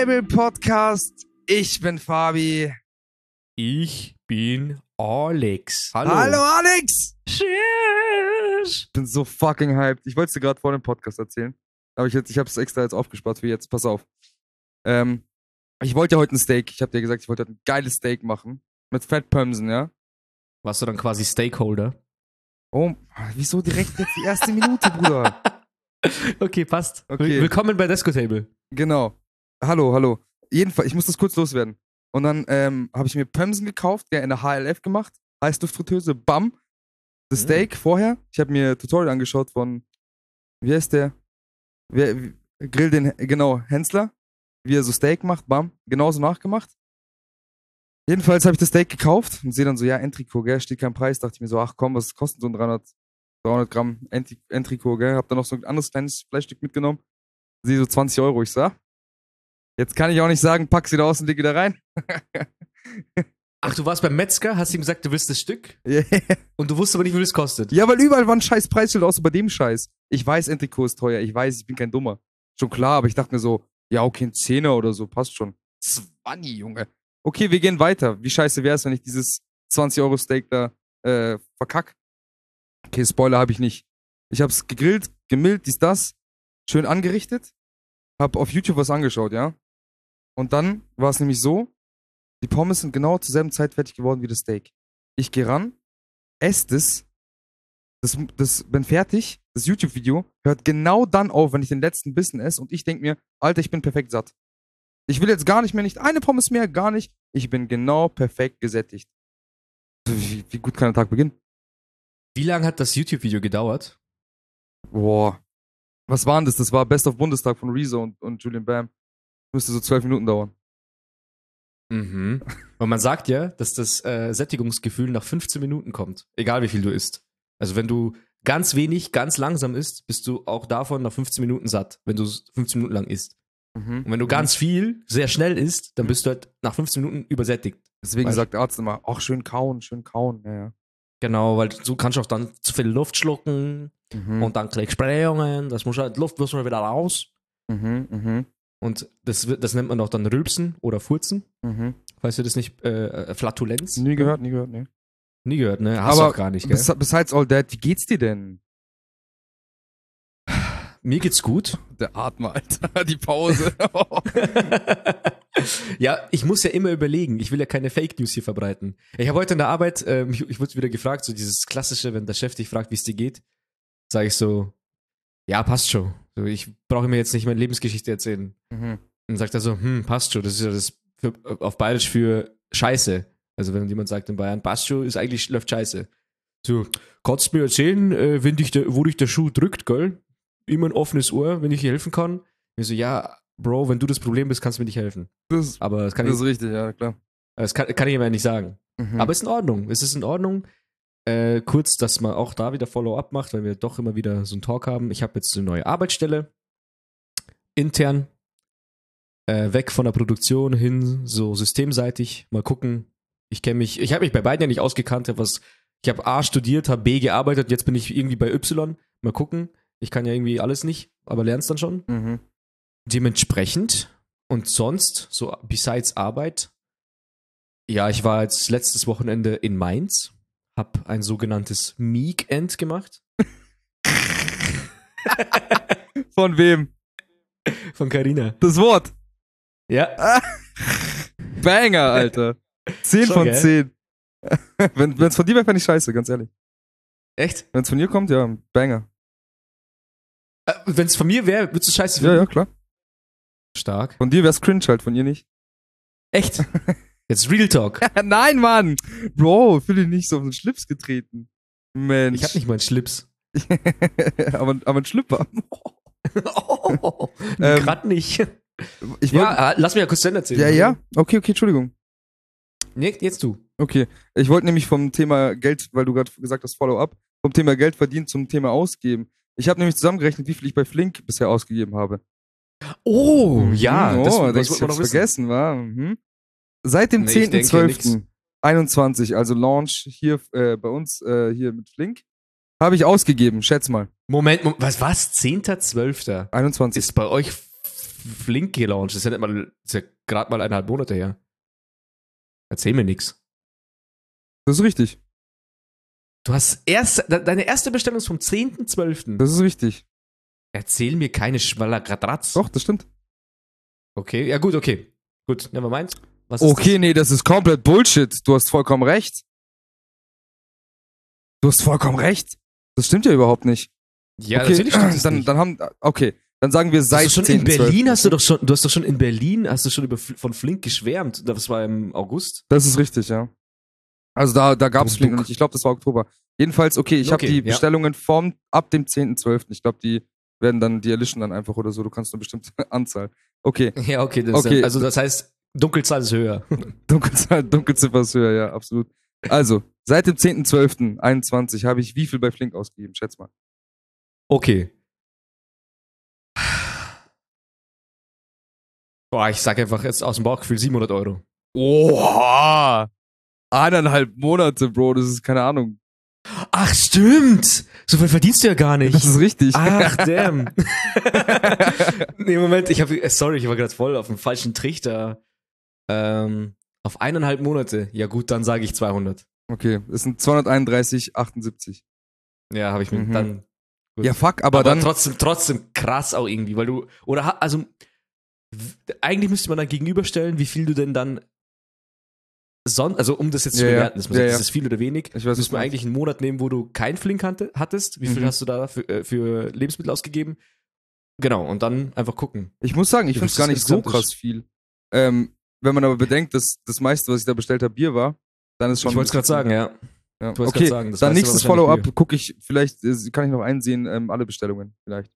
Table Podcast. Ich bin Fabi. Ich bin Alex. Hallo, Alex! Cheers. Ich bin so fucking hyped. Ich wollte es dir gerade vor dem Podcast erzählen. Aber ich, jetzt- ich habe es extra jetzt aufgespart für jetzt. Pass auf. Ähm, ich wollte ja heute ein Steak. Ich habe dir gesagt, ich wollte heute ein geiles Steak machen. Mit Fettpömsen, ja? Warst du dann quasi Stakeholder? Oh, wieso direkt jetzt die erste Minute, Bruder? Okay, passt. Okay. Will- Willkommen bei Desco Table. Genau. Hallo, hallo. Jedenfalls, ich muss das kurz loswerden. Und dann ähm, habe ich mir Pömsen gekauft, der in der HLF gemacht. Heißluftfritteuse, bam. Das Mm. Steak vorher. Ich habe mir Tutorial angeschaut von, wie heißt der? Wer, wie- Grill den, genau, Hensler. Wie er so Steak macht, bam. Genauso nachgemacht. Jedenfalls habe ich das Steak gekauft und sehe dann so, ja, Entrico, gell, steht kein Preis. Dachte ich mir so, ach komm, was kostet so ein 300, 300 Gramm Entrico, gell. Hab dann noch so ein anderes kleines Fleischstück mitgenommen. Sehe so 20 Euro, ich sag. Jetzt kann ich auch nicht sagen, pack sie da aus und leg da rein. Ach, du warst beim Metzger, hast ihm gesagt, du willst das Stück Yeah. und du wusstest aber nicht, wie viel es kostet. Ja, weil überall war ein scheiß Preisschild, außer bei dem Scheiß. Ich weiß, Entrico ist teuer, ich weiß, ich bin kein Dummer. Schon klar, aber ich dachte mir so, ja, okay, ein Zehner oder so, passt schon. 20, Junge. Okay, wir gehen weiter. Wie scheiße wäre es, wenn ich dieses 20-Euro-Steak da äh, verkack? Okay, Spoiler habe ich nicht. Ich hab's gegrillt, gemillt, dies, das, schön angerichtet, hab auf YouTube was angeschaut, ja? Und dann war es nämlich so, die Pommes sind genau zur selben Zeit fertig geworden wie das Steak. Ich gehe ran, esse das, das, das bin fertig, das YouTube-Video hört genau dann auf, wenn ich den letzten Bissen esse und ich denk mir, Alter, ich bin perfekt satt. Ich will jetzt gar nicht mehr, nicht eine Pommes mehr, gar nicht. Ich bin genau perfekt gesättigt. Wie, wie gut kann der Tag beginnen? Wie lange hat das YouTube-Video gedauert? Boah. Was war denn das? Das war Best of Bundestag von Rezo und, und Julian Bam. Müsste so zwölf Minuten dauern. Mhm. Und man sagt ja, dass das äh, Sättigungsgefühl nach 15 Minuten kommt. Egal wie viel du isst. Also wenn du ganz wenig, ganz langsam isst, bist du auch davon nach 15 Minuten satt, wenn du es 15 Minuten lang isst. Mhm. Und wenn du ganz viel, sehr schnell isst, dann bist du halt nach 15 Minuten übersättigt. Deswegen sagt der Arzt immer, ach, schön kauen, schön kauen. Ja, ja. Genau, weil du kannst auch dann zu viel Luft schlucken Mhm. und dann kriegst du Blähungen, das muss halt, Luft muss mal wieder raus. Mhm, mhm, Und das, das nennt man auch dann Rülpsen oder Furzen, mhm. falls du das nicht, äh, Flatulenz? Nie gehört, nie gehört, ne. Nie gehört, ne? Hast Aber auch gar nicht, gell? Bes besides all that, wie geht's dir denn? Mir geht's gut. Der Atmer, Alter, die Pause. ja, ich muss ja immer überlegen. Ich will ja keine Fake News hier verbreiten. Ich habe heute in der Arbeit, ähm, ich, ich wurde wieder gefragt, so dieses klassische, wenn der Chef dich fragt, wie es dir geht, sage ich so, ja, passt schon. So, ich brauche mir jetzt nicht meine Lebensgeschichte erzählen. mhm. Und sagt er so, hm, passt schon. Das ist ja das für, auf Bayerisch für Scheiße. Also wenn jemand sagt in Bayern, passt schon, ist eigentlich läuft Scheiße. So, kannst du mir erzählen, äh, wenn dich der, wo dich der Schuh drückt, gell? Immer ein offenes Ohr, wenn ich dir helfen kann. Ich so, ja, Bro, wenn du das Problem bist, kannst du mir nicht helfen. Das, Aber das kann, das ich, ist richtig, ja, klar. das kann, kann ich ihm ja nicht sagen. Mhm. Aber ist in Ordnung. Es ist in Ordnung. Äh, kurz, dass man auch da wieder Follow-up macht, weil wir doch immer wieder so einen Talk haben. Ich habe jetzt eine neue Arbeitsstelle. Intern. Äh, weg von der Produktion hin, so systemseitig. Mal gucken. Ich kenne mich, ich habe mich bei beiden ja nicht ausgekannt. Hab was, ich habe A studiert, habe B gearbeitet, jetzt bin ich irgendwie bei Y. Mal gucken. Ich kann ja irgendwie alles nicht, aber lern's dann schon. Mhm. Dementsprechend und sonst, so besides Arbeit, ja, ich war jetzt letztes Wochenende in Mainz, hab ein sogenanntes Meek-End gemacht Von wem? von Carina. Das Wort. Ja, Banger, Alter. 10 Schon, von gell? 10. Wenn es von dir wäre, fände ich scheiße, ganz ehrlich. echt? Wenn es von dir kommt, ja, Banger. Äh, Wenn es von mir wäre, würdest du scheiße Ja, finden? ja, klar. Stark. Von dir wär's cringe halt, von ihr nicht. Echt? Jetzt Real Talk. Nein, Mann! Bro, fühl dich nicht so auf den Schlips getreten. Mensch. Ich hab nicht mal einen Schlips. aber, aber ein Schlüpper. oh, Ähm, Grad nicht. Ich wollt, Ja, äh, lass mich ja kurz Ende erzählen. ja, ja. Okay, okay, Entschuldigung. Nee, jetzt du. Okay. Ich wollte nämlich vom Thema Geld, weil du gerade gesagt hast, Follow-up, vom Thema Geld verdienen zum Thema Ausgeben. Ich habe nämlich zusammengerechnet, wie viel ich bei Flink bisher ausgegeben habe. Oh, ja. Mhm, das, oh, das das, wollte ich man wissen. vergessen, war. Mhm. Seit dem Nee, ich denke ja 10.12.21, also Launch hier äh, bei uns äh, hier mit Flink, habe ich ausgegeben, schätz mal. Moment, Moment, was, was? 10.12. 21. ist bei euch Flink gelauncht. Das ist ja nicht mal, das ist ja gerade mal eineinhalb Monate her. Erzähl mir nix. Das ist richtig. Du hast erst, de- deine erste Bestellung ist vom 10.12. Das ist richtig. Erzähl mir keine Schwallergratratz. Doch, das stimmt. Okay, ja gut, okay. Gut, never mind. Okay, nee, das ist komplett Bullshit. Du hast vollkommen recht. Du hast vollkommen recht. Das stimmt ja überhaupt nicht. das? Ja, okay, natürlich stimmt das dann, nicht. dann haben, okay, dann sagen wir Hast seit du schon in 10.12.. Berlin hast du doch schon, du hast doch schon in Berlin, hast du schon über, von Flink geschwärmt. Das war im August. Das ist richtig, ja. Also da, da gab's Duck. Flink noch nicht. Ich glaube, das war Oktober. Jedenfalls, okay, ich habe Okay, die ja. Bestellungen vom, ab dem 10.12. Ich glaube, die werden dann, die erlischen dann einfach oder so. Du kannst eine bestimmte Anzahl. Okay, Ja, okay, das Okay. Ist, also das heißt, Dunkelzahl ist höher. Dunkelzahl, Dunkelziffer ist höher, ja, absolut. Also, seit dem 10.12.21 habe ich wie viel bei Flink ausgegeben? Schätz mal. Okay. Boah, ich sag einfach jetzt aus dem Bauchgefühl 700 Euro. Oha! Eineinhalb Monate, Bro, das ist keine Ahnung. Ach, stimmt! So viel verdienst du ja gar nicht. Das ist richtig. Ach, damn. nee, Moment, ich habe, sorry, ich war gerade voll auf dem falschen Trichter. Ähm, auf eineinhalb Monate. Ja gut, dann sage ich 200. okay, es sind 231,78. Ja, habe ich mir Mhm. dann. Gut. Ja, fuck, aber, aber dann. trotzdem, trotzdem krass auch irgendwie, weil du, oder also, eigentlich müsste man dann gegenüberstellen, wie viel du denn dann son also um das jetzt zu Ja, ja. bewerten, dass man Ja, sagt, ja. ist das viel oder wenig, Ich weiß, müsste man eigentlich einen Monat nehmen, wo du kein Flink hatte, hattest. Wie viel Mhm. hast du da für, äh, für Lebensmittel ausgegeben? Genau, und dann einfach gucken. Ich muss sagen, ich finde es gar ist nicht so krass viel. Ähm, wenn man aber bedenkt, dass das meiste, was ich da bestellt habe, Bier war, dann ist schon. ich wollte es gerade sagen, ja. Ja. Okay, sagen, das dann nächstes Follow-up gucke ich, vielleicht äh, kann ich noch einsehen, ähm, alle Bestellungen, vielleicht.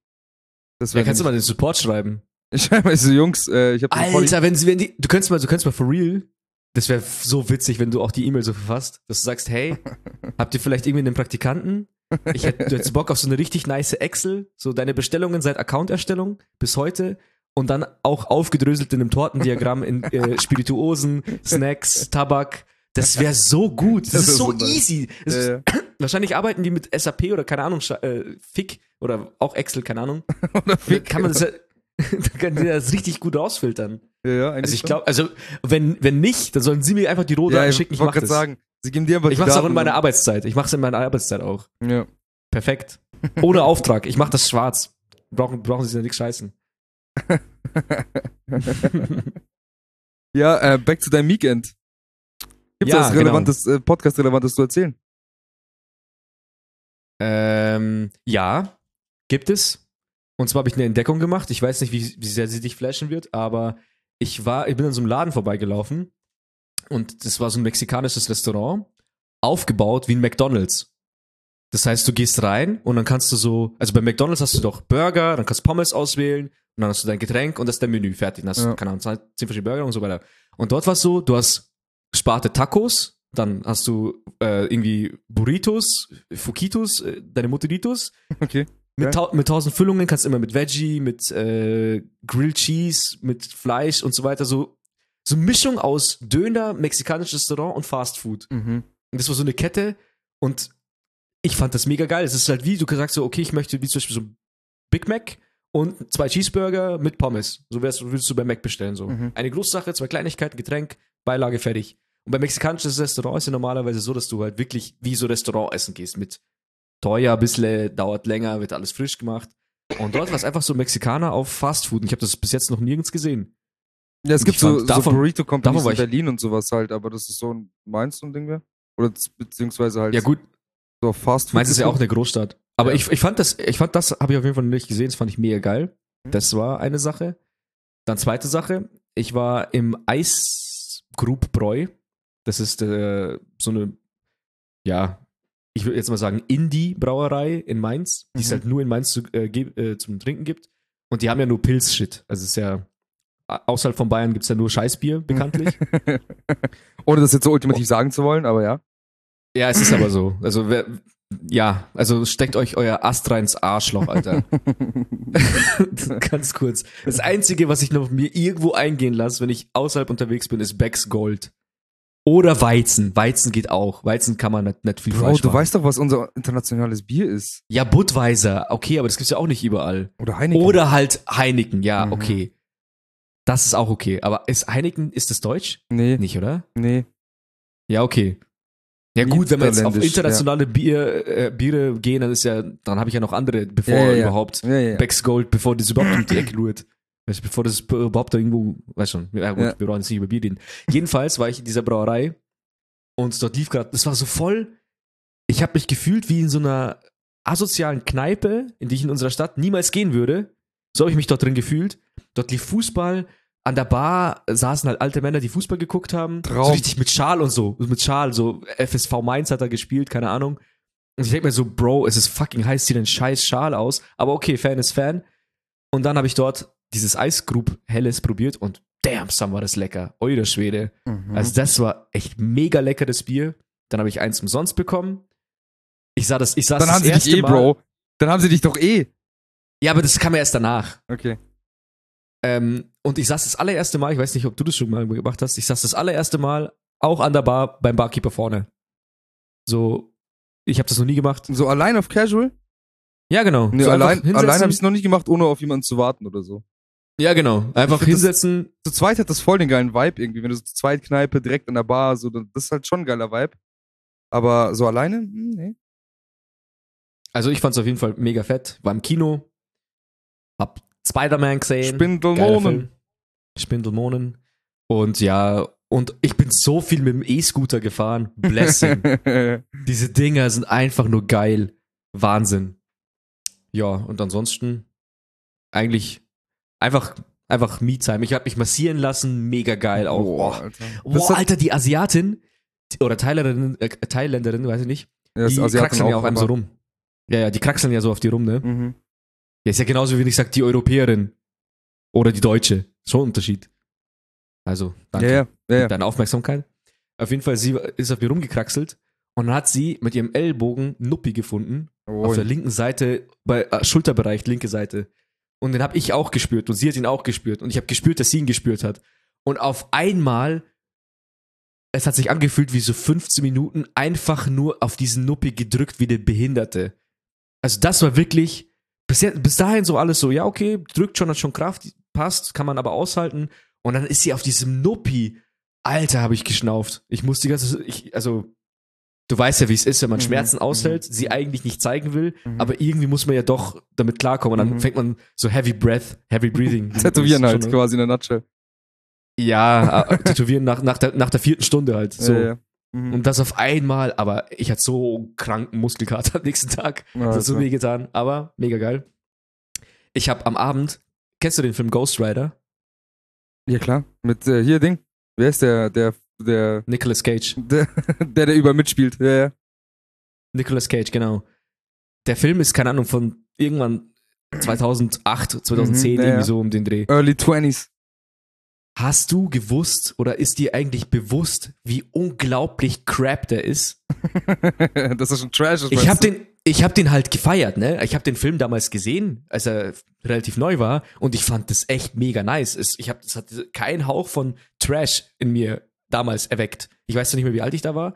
Das Ja, kannst du mal den Support schreiben. Ich schreibe mal so, Jungs, äh, ich habe Alter, wenn sie, wenn die, du könntest mal, du könntest mal for real, das wäre so witzig, wenn du auch die E-Mail so verfasst, dass du sagst, hey, habt ihr vielleicht irgendwie einen Praktikanten? Ich hätte, du hättest Bock auf so eine richtig nice Excel, so deine Bestellungen seit Accounterstellung bis heute und dann auch aufgedröselt in einem Tortendiagramm in äh, Spirituosen, Snacks, Tabak. Das wäre so gut. Das, Das ist so nice. easy. Ja, ist, ja. Wahrscheinlich arbeiten die mit SAP oder keine Ahnung, äh, FIC oder auch Excel, keine Ahnung. Oder Fick. kann man das ja, da kann die das richtig gut rausfiltern. Ja, ja, eigentlich Also ich glaube, also wenn, wenn nicht, dann sollen sie mir einfach die Rohdaten ja, ich schicken. Ich wollte gerade sagen, sie geben dir einfach ich die mach's auch in meiner Arbeitszeit. Ich mach's in meiner Arbeitszeit auch. Ja. Perfekt. Ohne Auftrag. Ich mach das schwarz. Brauchen, brauchen sie ja nichts scheißen. ja, äh, back to deinem Weekend. Gibt's Ja, was genau. relevantes, äh, Podcast-relevantes zu erzählen? Ähm, ja, gibt es. Und zwar habe ich eine Entdeckung gemacht. Ich weiß nicht, wie, wie sehr sie dich flashen wird, aber ich war, ich bin an so einem Laden vorbeigelaufen und das war so ein mexikanisches Restaurant, aufgebaut wie ein McDonalds. Das heißt, du gehst rein und dann kannst du so, also bei McDonalds hast du doch Burger, dann kannst du Pommes auswählen und dann hast du dein Getränk und das ist dein Menü fertig. Dann hast du, Ja. keine Ahnung, zehn verschiedene Burger und so weiter. Und dort war es so, du hast Sparte Tacos, dann hast du äh, irgendwie Burritos, Fukitos, äh, deine Motoritos. Okay. Mit, tau mit tausend Füllungen kannst du immer mit Veggie, mit äh, Grilled Cheese, mit Fleisch und so weiter. So, so eine Mischung aus Döner, mexikanisches Restaurant und Fast Food. Mhm. Und das war so eine Kette und ich fand das mega geil. Es ist halt wie, du sagst so, okay, ich möchte wie zum Beispiel so Big Mac und zwei Cheeseburger mit Pommes. So wärst, würdest du bei Mac bestellen. So. Mhm. Eine Großsache, zwei Kleinigkeiten, Getränk, Beilage, fertig. Und bei mexikanisches Restaurant ist ja normalerweise so, dass du halt wirklich wie so Restaurant essen gehst. Mit teuer, bisschen, dauert länger, wird alles frisch gemacht. Und dort war es einfach so Mexikaner auf Fast Food. Und ich habe das bis jetzt noch nirgends gesehen. Ja, es gibt so, fand, davon- so Burrito Companies in Berlin und sowas halt, aber das ist so ein, meinst du ein Ding wäre? Oder beziehungsweise halt Ja gut, so auf Fast Food. Meins ist ja auch eine Großstadt. Aber Ja. ich, ich fand das, ich fand das, habe ich auf jeden Fall noch nicht gesehen, das fand ich mega geil. Mhm. Das war eine Sache. Dann zweite Sache, ich war im Eisgrub Bräu. Das ist äh, so eine, ja, ich würde jetzt mal sagen, Indie-Brauerei in Mainz, die es Mhm. halt nur in Mainz zu, äh, äh, zum Trinken gibt. Und die haben ja nur Pilz-Shit. Also es ist ja, außerhalb von Bayern gibt es ja nur Scheißbier, bekanntlich. Ohne das jetzt so ultimativ sagen zu wollen, aber ja. ja, es ist aber so. Also wer, ja, also steckt euch euer Ast rein ins Arschloch, Alter. Ganz kurz. Das Einzige, was ich noch mir irgendwo eingehen lasse, wenn ich außerhalb unterwegs bin, ist Becks Gold. Oder Weizen. Weizen geht auch. Weizen kann man nicht, nicht viel Bro, falsch du machen. weißt doch, was unser internationales Bier ist. ja, Budweiser. Okay, aber das gibt's ja auch nicht überall. Oder Heineken. Oder halt Heineken. Ja, Mhm. okay. Das ist auch okay. Aber ist Heineken, ist das Deutsch? Nee, Nicht, oder? nee. Ja, okay. Ja gut, wenn wir jetzt auf internationale Bier, äh, Biere gehen, dann ist ja, dann habe ich ja noch andere, bevor Ja, ja, ja. überhaupt Ja, ja. Becks Gold, bevor das überhaupt um die Ecke lurt. Weißt, du, bevor das überhaupt da irgendwo, weiß schon, ja gut, Ja. wir brauchen jetzt nicht über Bier reden. Jedenfalls war ich in dieser Brauerei und dort lief gerade, das war so voll, ich habe mich gefühlt wie in so einer asozialen Kneipe, in die ich in unserer Stadt niemals gehen würde. So habe ich mich dort drin gefühlt. Dort lief Fußball, an der Bar saßen halt alte Männer, die Fußball geguckt haben. Traum. So richtig mit Schal und so. Mit Schal, so FSV Mainz hat er gespielt, keine Ahnung. Und ich denke mir so, Bro, es ist fucking heiß, zieh den scheiß Schal aus. Aber okay, Fan ist Fan. Und dann habe ich dort dieses Eisgrub Helles probiert und damn, Sam war das lecker. Eure Schwede. Mhm. Also das war echt mega leckeres Bier. Dann habe ich eins umsonst bekommen. Ich sah das, ich saß Dann das haben sie dich eh, Mal- Bro. Dann haben sie dich doch eh. Ja, aber das kam ja erst danach. Okay. Ähm, und ich saß das allererste Mal, ich weiß nicht, ob du das schon mal gemacht hast, ich saß das allererste Mal auch an der Bar beim Barkeeper vorne. So, ich habe das noch nie gemacht. So allein auf Casual? Ja, genau. Nee, so allein, hinsetzen. allein habe ich es noch nicht gemacht, ohne auf jemanden zu warten oder so. Ja, genau. Einfach find das- hinsetzen. Zu zweit hat das voll den geilen Vibe irgendwie. Wenn du so zu zweit Kneipe direkt an der Bar, so, das ist halt schon ein geiler Vibe. Aber so alleine? Hm, nee. Also ich fand's auf jeden Fall mega fett. War im Kino, hab Spider-Man gesehen. Spindelmonen. Spindelmonen. Und ja, und ich bin so viel mit dem E-Scooter gefahren. Blessing. Diese Dinger sind einfach nur geil. Wahnsinn. Ja, und ansonsten eigentlich einfach, einfach Me-Time. Ich habe mich massieren lassen, mega geil auch. Boah, Alter. Boah, Alter, die Asiatin die- oder Thailänderin, äh, Thailänderin, weiß ich nicht, Ja, die kraxeln ja auf einem so rum. Ja, ja, die kraxeln ja so auf die rum, ne? Mhm. Ja, ist ja genauso, wie wenn ich sag, die Europäerin oder die Deutsche. Schon ein Unterschied. Also, danke Ja, ja, ja, deine Aufmerksamkeit. Auf jeden Fall, sie ist auf mir rumgekraxelt und dann hat sie mit ihrem Ellbogen Nuppi gefunden. Auf der linken Seite, bei äh, Schulterbereich, linke Seite. Und den habe ich auch gespürt und sie hat ihn auch gespürt. Und ich habe gespürt, dass sie ihn gespürt hat. Und auf einmal, es hat sich angefühlt wie so 15 Minuten einfach nur auf diesen Nuppi gedrückt wie der Behinderte. Also das war wirklich, bis, jetzt, bis dahin so alles so, ja okay, drückt schon, hat schon Kraft, passt, kann man aber aushalten. Und dann ist sie auf diesem Nuppi. Alter, habe ich geschnauft. Ich muss die ganze, ich, also, du weißt ja, wie es ist, wenn man Mhm, Schmerzen mhm, aushält, sie eigentlich nicht zeigen will, Mhm. aber irgendwie muss man ja doch damit klarkommen. Und dann Mhm. fängt man so Heavy Breath, Heavy Breathing. Tätowieren halt schon- quasi in der Nutshell. Ja, äh, tätowieren nach, nach, der, nach der vierten Stunde halt. So. Ja, ja. Mhm. Und das auf einmal, aber ich hatte so kranken Muskelkater am nächsten Tag. Ja, Das hat so Alter. weh getan, aber mega geil. Ich habe am Abend, kennst du den Film Ghost Rider? ja, klar. Mit äh, hier Ding. Wer ist der, der, der, Nicolas Cage. der, der, der überall mitspielt? Ja, ja. Nicolas Cage, genau. Der Film ist, keine Ahnung, von irgendwann 2008, 2010, Mhm, ja, irgendwie so um den Dreh. Early 20s. Hast du gewusst oder ist dir eigentlich bewusst, wie unglaublich crap der ist? das ist schon trash. Ich habe den, ich hab den halt gefeiert, ne? Ich habe den Film damals gesehen, als er relativ neu war, und ich fand das echt mega nice. Es, ich hab, das hat keinen Hauch von Trash in mir damals erweckt. Ich weiß nicht mehr, wie alt ich da war,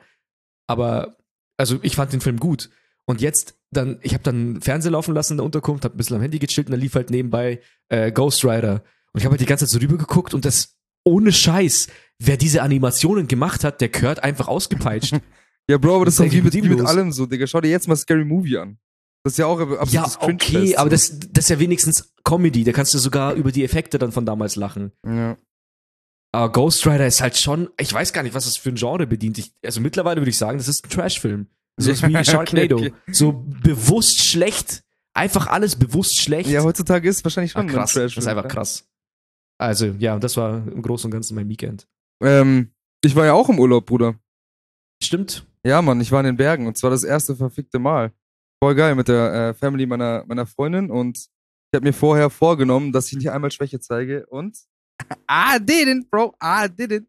aber also ich fand den Film gut. Und jetzt dann, ich habe dann Fernseher laufen lassen in der Unterkunft, habe ein bisschen am Handy gechillt und dann lief halt nebenbei äh, Ghost Rider. Und ich habe halt die ganze Zeit so rüber geguckt und das ohne Scheiß, wer diese Animationen gemacht hat, der gehört einfach ausgepeitscht. Ja, Bro, aber das ist doch wie mit, wie mit allem so, Digga. Schau dir jetzt mal Scary Movie an. Das ist ja auch absolutes Ja, okay, aber das, das ist ja wenigstens Comedy. Da kannst du sogar über die Effekte dann von damals lachen. Ja. Aber Ghost Rider ist halt schon, ich weiß gar nicht, was das für ein Genre bedient. Ich, also mittlerweile würde ich sagen, das ist ein Trash-Film. So ist wie Sharknado. okay. So bewusst schlecht. Einfach alles bewusst schlecht. ja, heutzutage ist es wahrscheinlich ah, schon krass. ein Das ist einfach krass. Also, ja, das war im Großen und Ganzen mein Weekend. Ähm, ich war ja auch im Urlaub, Bruder. Stimmt. Ja, Mann, ich war in den Bergen und zwar das erste verfickte Mal. Voll geil mit der äh, Family meiner, meiner Freundin und ich habe mir vorher vorgenommen, dass ich nicht einmal Schwäche zeige und I didn't, bro, I didn't.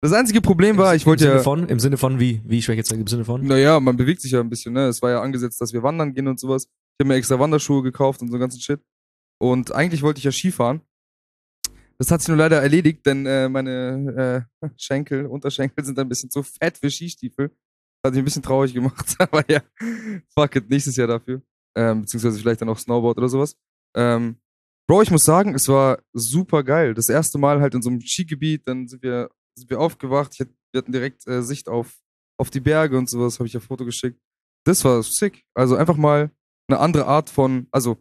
Das einzige Problem war, ich wollte Im Sinne ja, von, im Sinne von wie, wie Schwäche zeigen, im Sinne von? naja, man bewegt sich ja ein bisschen, ne? Es war ja angesetzt, dass wir wandern gehen und sowas. Ich habe mir extra Wanderschuhe gekauft und so ganzen Shit. Und eigentlich wollte ich ja Skifahren. Das hat sich nur leider erledigt, denn äh, meine äh, Schenkel, Unterschenkel sind ein bisschen zu fett für Skistiefel. Hat mich ein bisschen traurig gemacht, aber ja, fuck it, nächstes Jahr dafür. Ähm, beziehungsweise vielleicht dann auch Snowboard oder sowas. Ähm, Bro, ich muss sagen, es war super geil. Das erste Mal halt in so einem Skigebiet, dann sind wir, sind wir aufgewacht. Ich, hatt- wir hatten direkt äh, Sicht auf, auf die Berge und sowas, habe ich ja Foto geschickt. Das war sick. Also einfach mal eine andere Art von, also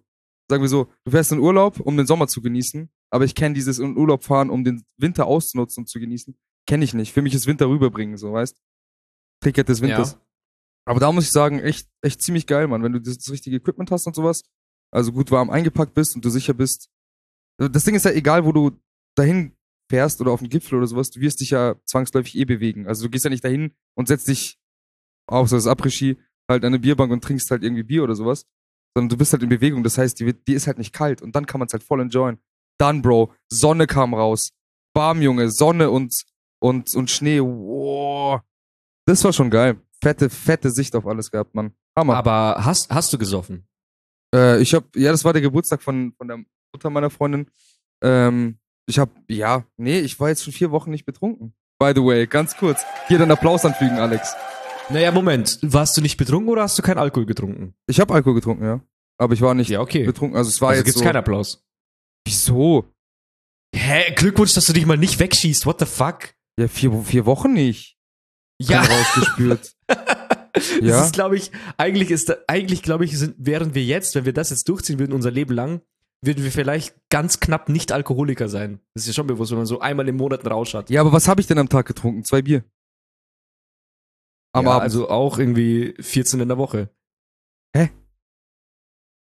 sagen wir so, du fährst in Urlaub, um den Sommer zu genießen, aber ich kenne dieses in Urlaub fahren, um den Winter auszunutzen und zu genießen, kenne ich nicht. Für mich ist Winter rüberbringen, so, weißt? Ticket des Winters. Aber da muss ich sagen, echt, echt ziemlich geil, Mann, wenn du das, das richtige Equipment hast und sowas, also gut warm eingepackt bist und du sicher bist. Das Ding ist ja egal, wo du dahin fährst oder auf den Gipfel oder sowas, du wirst dich ja zwangsläufig eh bewegen. Also du gehst ja nicht dahin und setzt dich, außer das Après-Ski, halt an eine Bierbank und trinkst halt irgendwie Bier oder sowas, sondern du bist halt in Bewegung. Das heißt, die, die ist halt nicht kalt und dann kann man es halt voll enjoyen. Dann, Bro, Sonne kam raus. Bam, Junge, Sonne und, und, und Schnee. Wow. Das war schon geil. Fette, fette Sicht auf alles gehabt, Mann. Hammer. Aber hast, hast du gesoffen? Äh, ich hab, ja, das war der Geburtstag von, von der Mutter meiner Freundin. Ähm, ich hab, ja, nee, ich war jetzt schon vier Wochen nicht betrunken. By the way, ganz kurz. Hier den Applaus anfügen, Alex. Naja, Moment. Warst du nicht betrunken oder hast du keinen Alkohol getrunken? Ich habe Alkohol getrunken, ja. Aber ich war nicht Ja, okay. betrunken. Also es war Also jetzt gibt's so. keinen Applaus. Wieso? Hä? Glückwunsch, dass du dich mal nicht wegschießt. What the fuck? Ja, vier, vier Wochen nicht. Ja. Rausgespürt. Das Ja. ist, glaube ich, eigentlich ist, da, eigentlich, glaube ich, sind, wären wir jetzt, wenn wir das jetzt durchziehen würden, unser Leben lang, würden wir vielleicht ganz knapp nicht Alkoholiker sein. Das ist ja schon bewusst, wenn man so einmal im Monat einen Rausch hat. ja, aber was habe ich denn am Tag getrunken? Zwei Bier. Am ja, Abend. also auch irgendwie 14 in der Woche.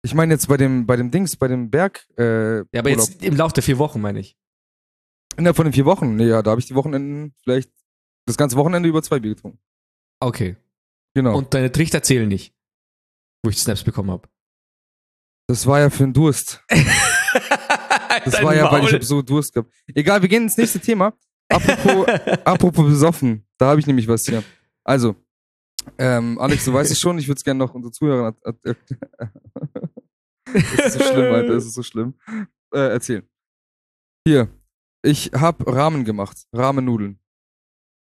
Ich meine jetzt bei dem, bei dem Dings, bei dem Berg. Äh, Ja, aber Urlaub. jetzt im Lauf der vier Wochen, meine ich. Innerhalb von den vier Wochen. Nee, ja, da habe ich die Wochenenden vielleicht das ganze Wochenende über zwei Bier getrunken. Okay. Genau. Und deine Trichter zählen nicht. Wo ich Snaps bekommen habe. das war ja für den Durst. Das war ja, weil ich hab so Durst gehabt. Egal, wir gehen ins nächste Thema. Apropos, apropos besoffen. Da habe ich nämlich was hier. Also, ähm, Alex, du weißt es schon, ich würde es gerne noch unseren Zuhörern Das ist so schlimm, Alter, das ist so schlimm. Äh, erzählen. Hier, ich habe Ramen gemacht. Ramennudeln.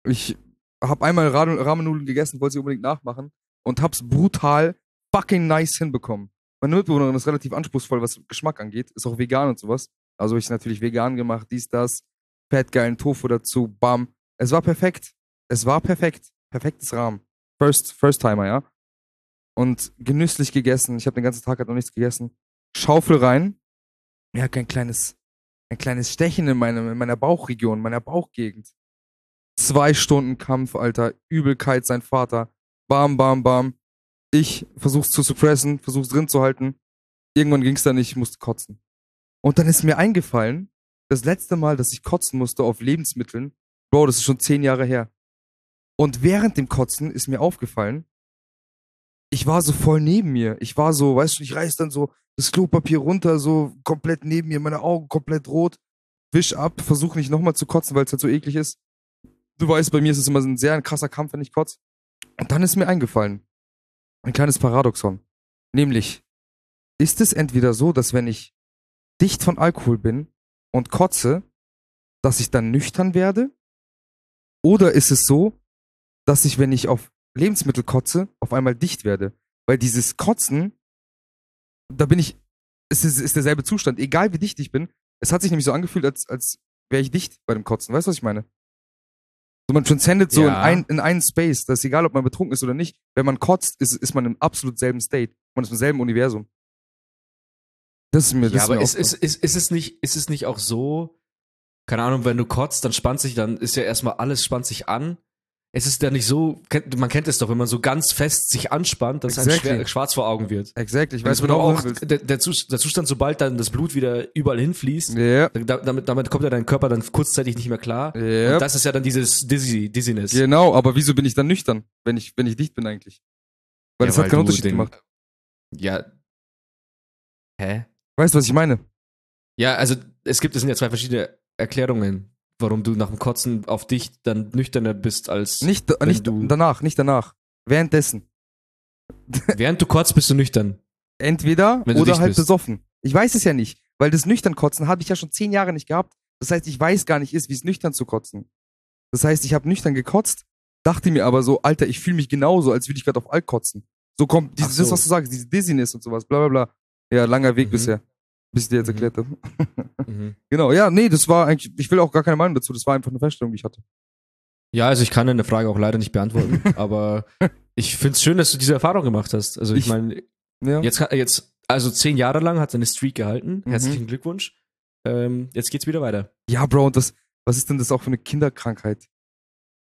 Ich habe einmal Ra- Ramennudeln gegessen, wollte sie unbedingt nachmachen und hab's brutal fucking nice hinbekommen. Meine Mitbewohnerin ist relativ anspruchsvoll, was Geschmack angeht. Ist auch vegan und sowas. Also ich natürlich vegan gemacht, dies, das. Fettgeilen Tofu dazu, bam. Es war perfekt. Es war perfekt. Perfektes Rahmen. First, First Timer, ja. Und genüsslich gegessen. Ich habe den ganzen Tag halt noch nichts gegessen. Schaufel rein. Ja, kein kleines, ein kleines Stechen in, meinem, in meiner Bauchregion, meiner Bauchgegend. Zwei Stunden Kampf, Alter. Übelkeit, sein Vater. Bam, bam, bam. Ich versuch's zu suppressen, versuch's drin zu halten. Irgendwann ging's dann nicht, ich musste kotzen. Und dann ist mir eingefallen, das letzte Mal, dass ich kotzen musste auf Lebensmitteln, Bro, das ist schon zehn Jahre her. Und während dem Kotzen ist mir aufgefallen, ich war so voll neben mir. Ich war so, weißt du, ich reiß dann so das Klopapier runter, so komplett neben mir, meine Augen komplett rot, wisch ab, versuche nicht nochmal zu kotzen, weil es halt so eklig ist. Du weißt, bei mir ist es immer so ein sehr krasser Kampf, wenn ich kotze. Und dann ist mir eingefallen, ein kleines Paradoxon. Nämlich, ist es entweder so, dass wenn ich dicht von Alkohol bin und kotze, dass ich dann nüchtern werde? Oder ist es so, dass ich, wenn ich auf Lebensmittel kotze, auf einmal dicht werde? Weil dieses Kotzen, da bin ich, es ist, ist derselbe Zustand, egal wie dicht ich bin. Es hat sich nämlich so angefühlt, als, als wäre ich dicht bei dem Kotzen. Weißt du, was ich meine? So, man transcendet so in, Ja. ein, in einen Space. Das ist egal, ob man betrunken ist oder nicht. Wenn man kotzt, ist, ist man im absolut selben State. Man ist im selben Universum. Das ist mir, das Ja, ist aber ist, ist, ist, ist, es nicht, ist es nicht auch so, keine Ahnung, wenn du kotzt, dann spannt sich, dann ist ja erstmal alles spannt sich an. Es ist ja nicht so, man kennt es doch, wenn man so ganz fest sich anspannt, dass einem Exactly. schwer, schwarz vor Augen wird. Exakt, ich Weiß genau, auch, der, der, Zus- der Zustand, sobald dann das Blut wieder überall hinfließt, Ja, da, damit, damit kommt ja dein Körper dann kurzzeitig nicht mehr klar. ja. Und das ist ja dann dieses Dizzy, Dizziness. Genau, aber wieso bin ich dann nüchtern, wenn ich, wenn ich dicht bin eigentlich? Weil Ja, das hat weil keinen du Unterschied den- gemacht. Ja. Hä? Weißt du, was ich meine? Ja, also es gibt, es sind ja zwei verschiedene Erklärungen, warum du nach dem Kotzen auf dich dann nüchterner bist als Nicht, nicht du- danach, nicht danach. Währenddessen. während du kotzt, bist du nüchtern. Entweder oder halt bist. besoffen. Ich weiß es ja nicht, weil das nüchtern kotzen habe ich ja schon zehn Jahre nicht gehabt. Das heißt, ich weiß gar nicht, ist, wie es nüchtern zu kotzen. Das heißt, ich habe nüchtern gekotzt, dachte mir aber so, Alter, ich fühle mich genauso, als würde ich gerade auf Alk kotzen. So kommt dieses, so. das, was du sagst, diese Dizziness und sowas, bla bla bla. Ja, langer Weg Mhm. bisher. Bis ich dir jetzt Mhm. erklärt habe. Mhm. genau, ja, nee, das war eigentlich, ich will auch gar keine Meinung dazu, das war einfach eine Feststellung, die ich hatte. Ja, also ich kann deine Frage auch leider nicht beantworten, aber ich find's schön, dass du diese Erfahrung gemacht hast. Also ich, Ich- meine, Ja. jetzt, jetzt, also zehn Jahre lang hat seine Streak gehalten. Mhm. Herzlichen Glückwunsch. Ähm, jetzt geht's wieder weiter. Ja, Bro, und das, was ist denn das auch für eine Kinderkrankheit?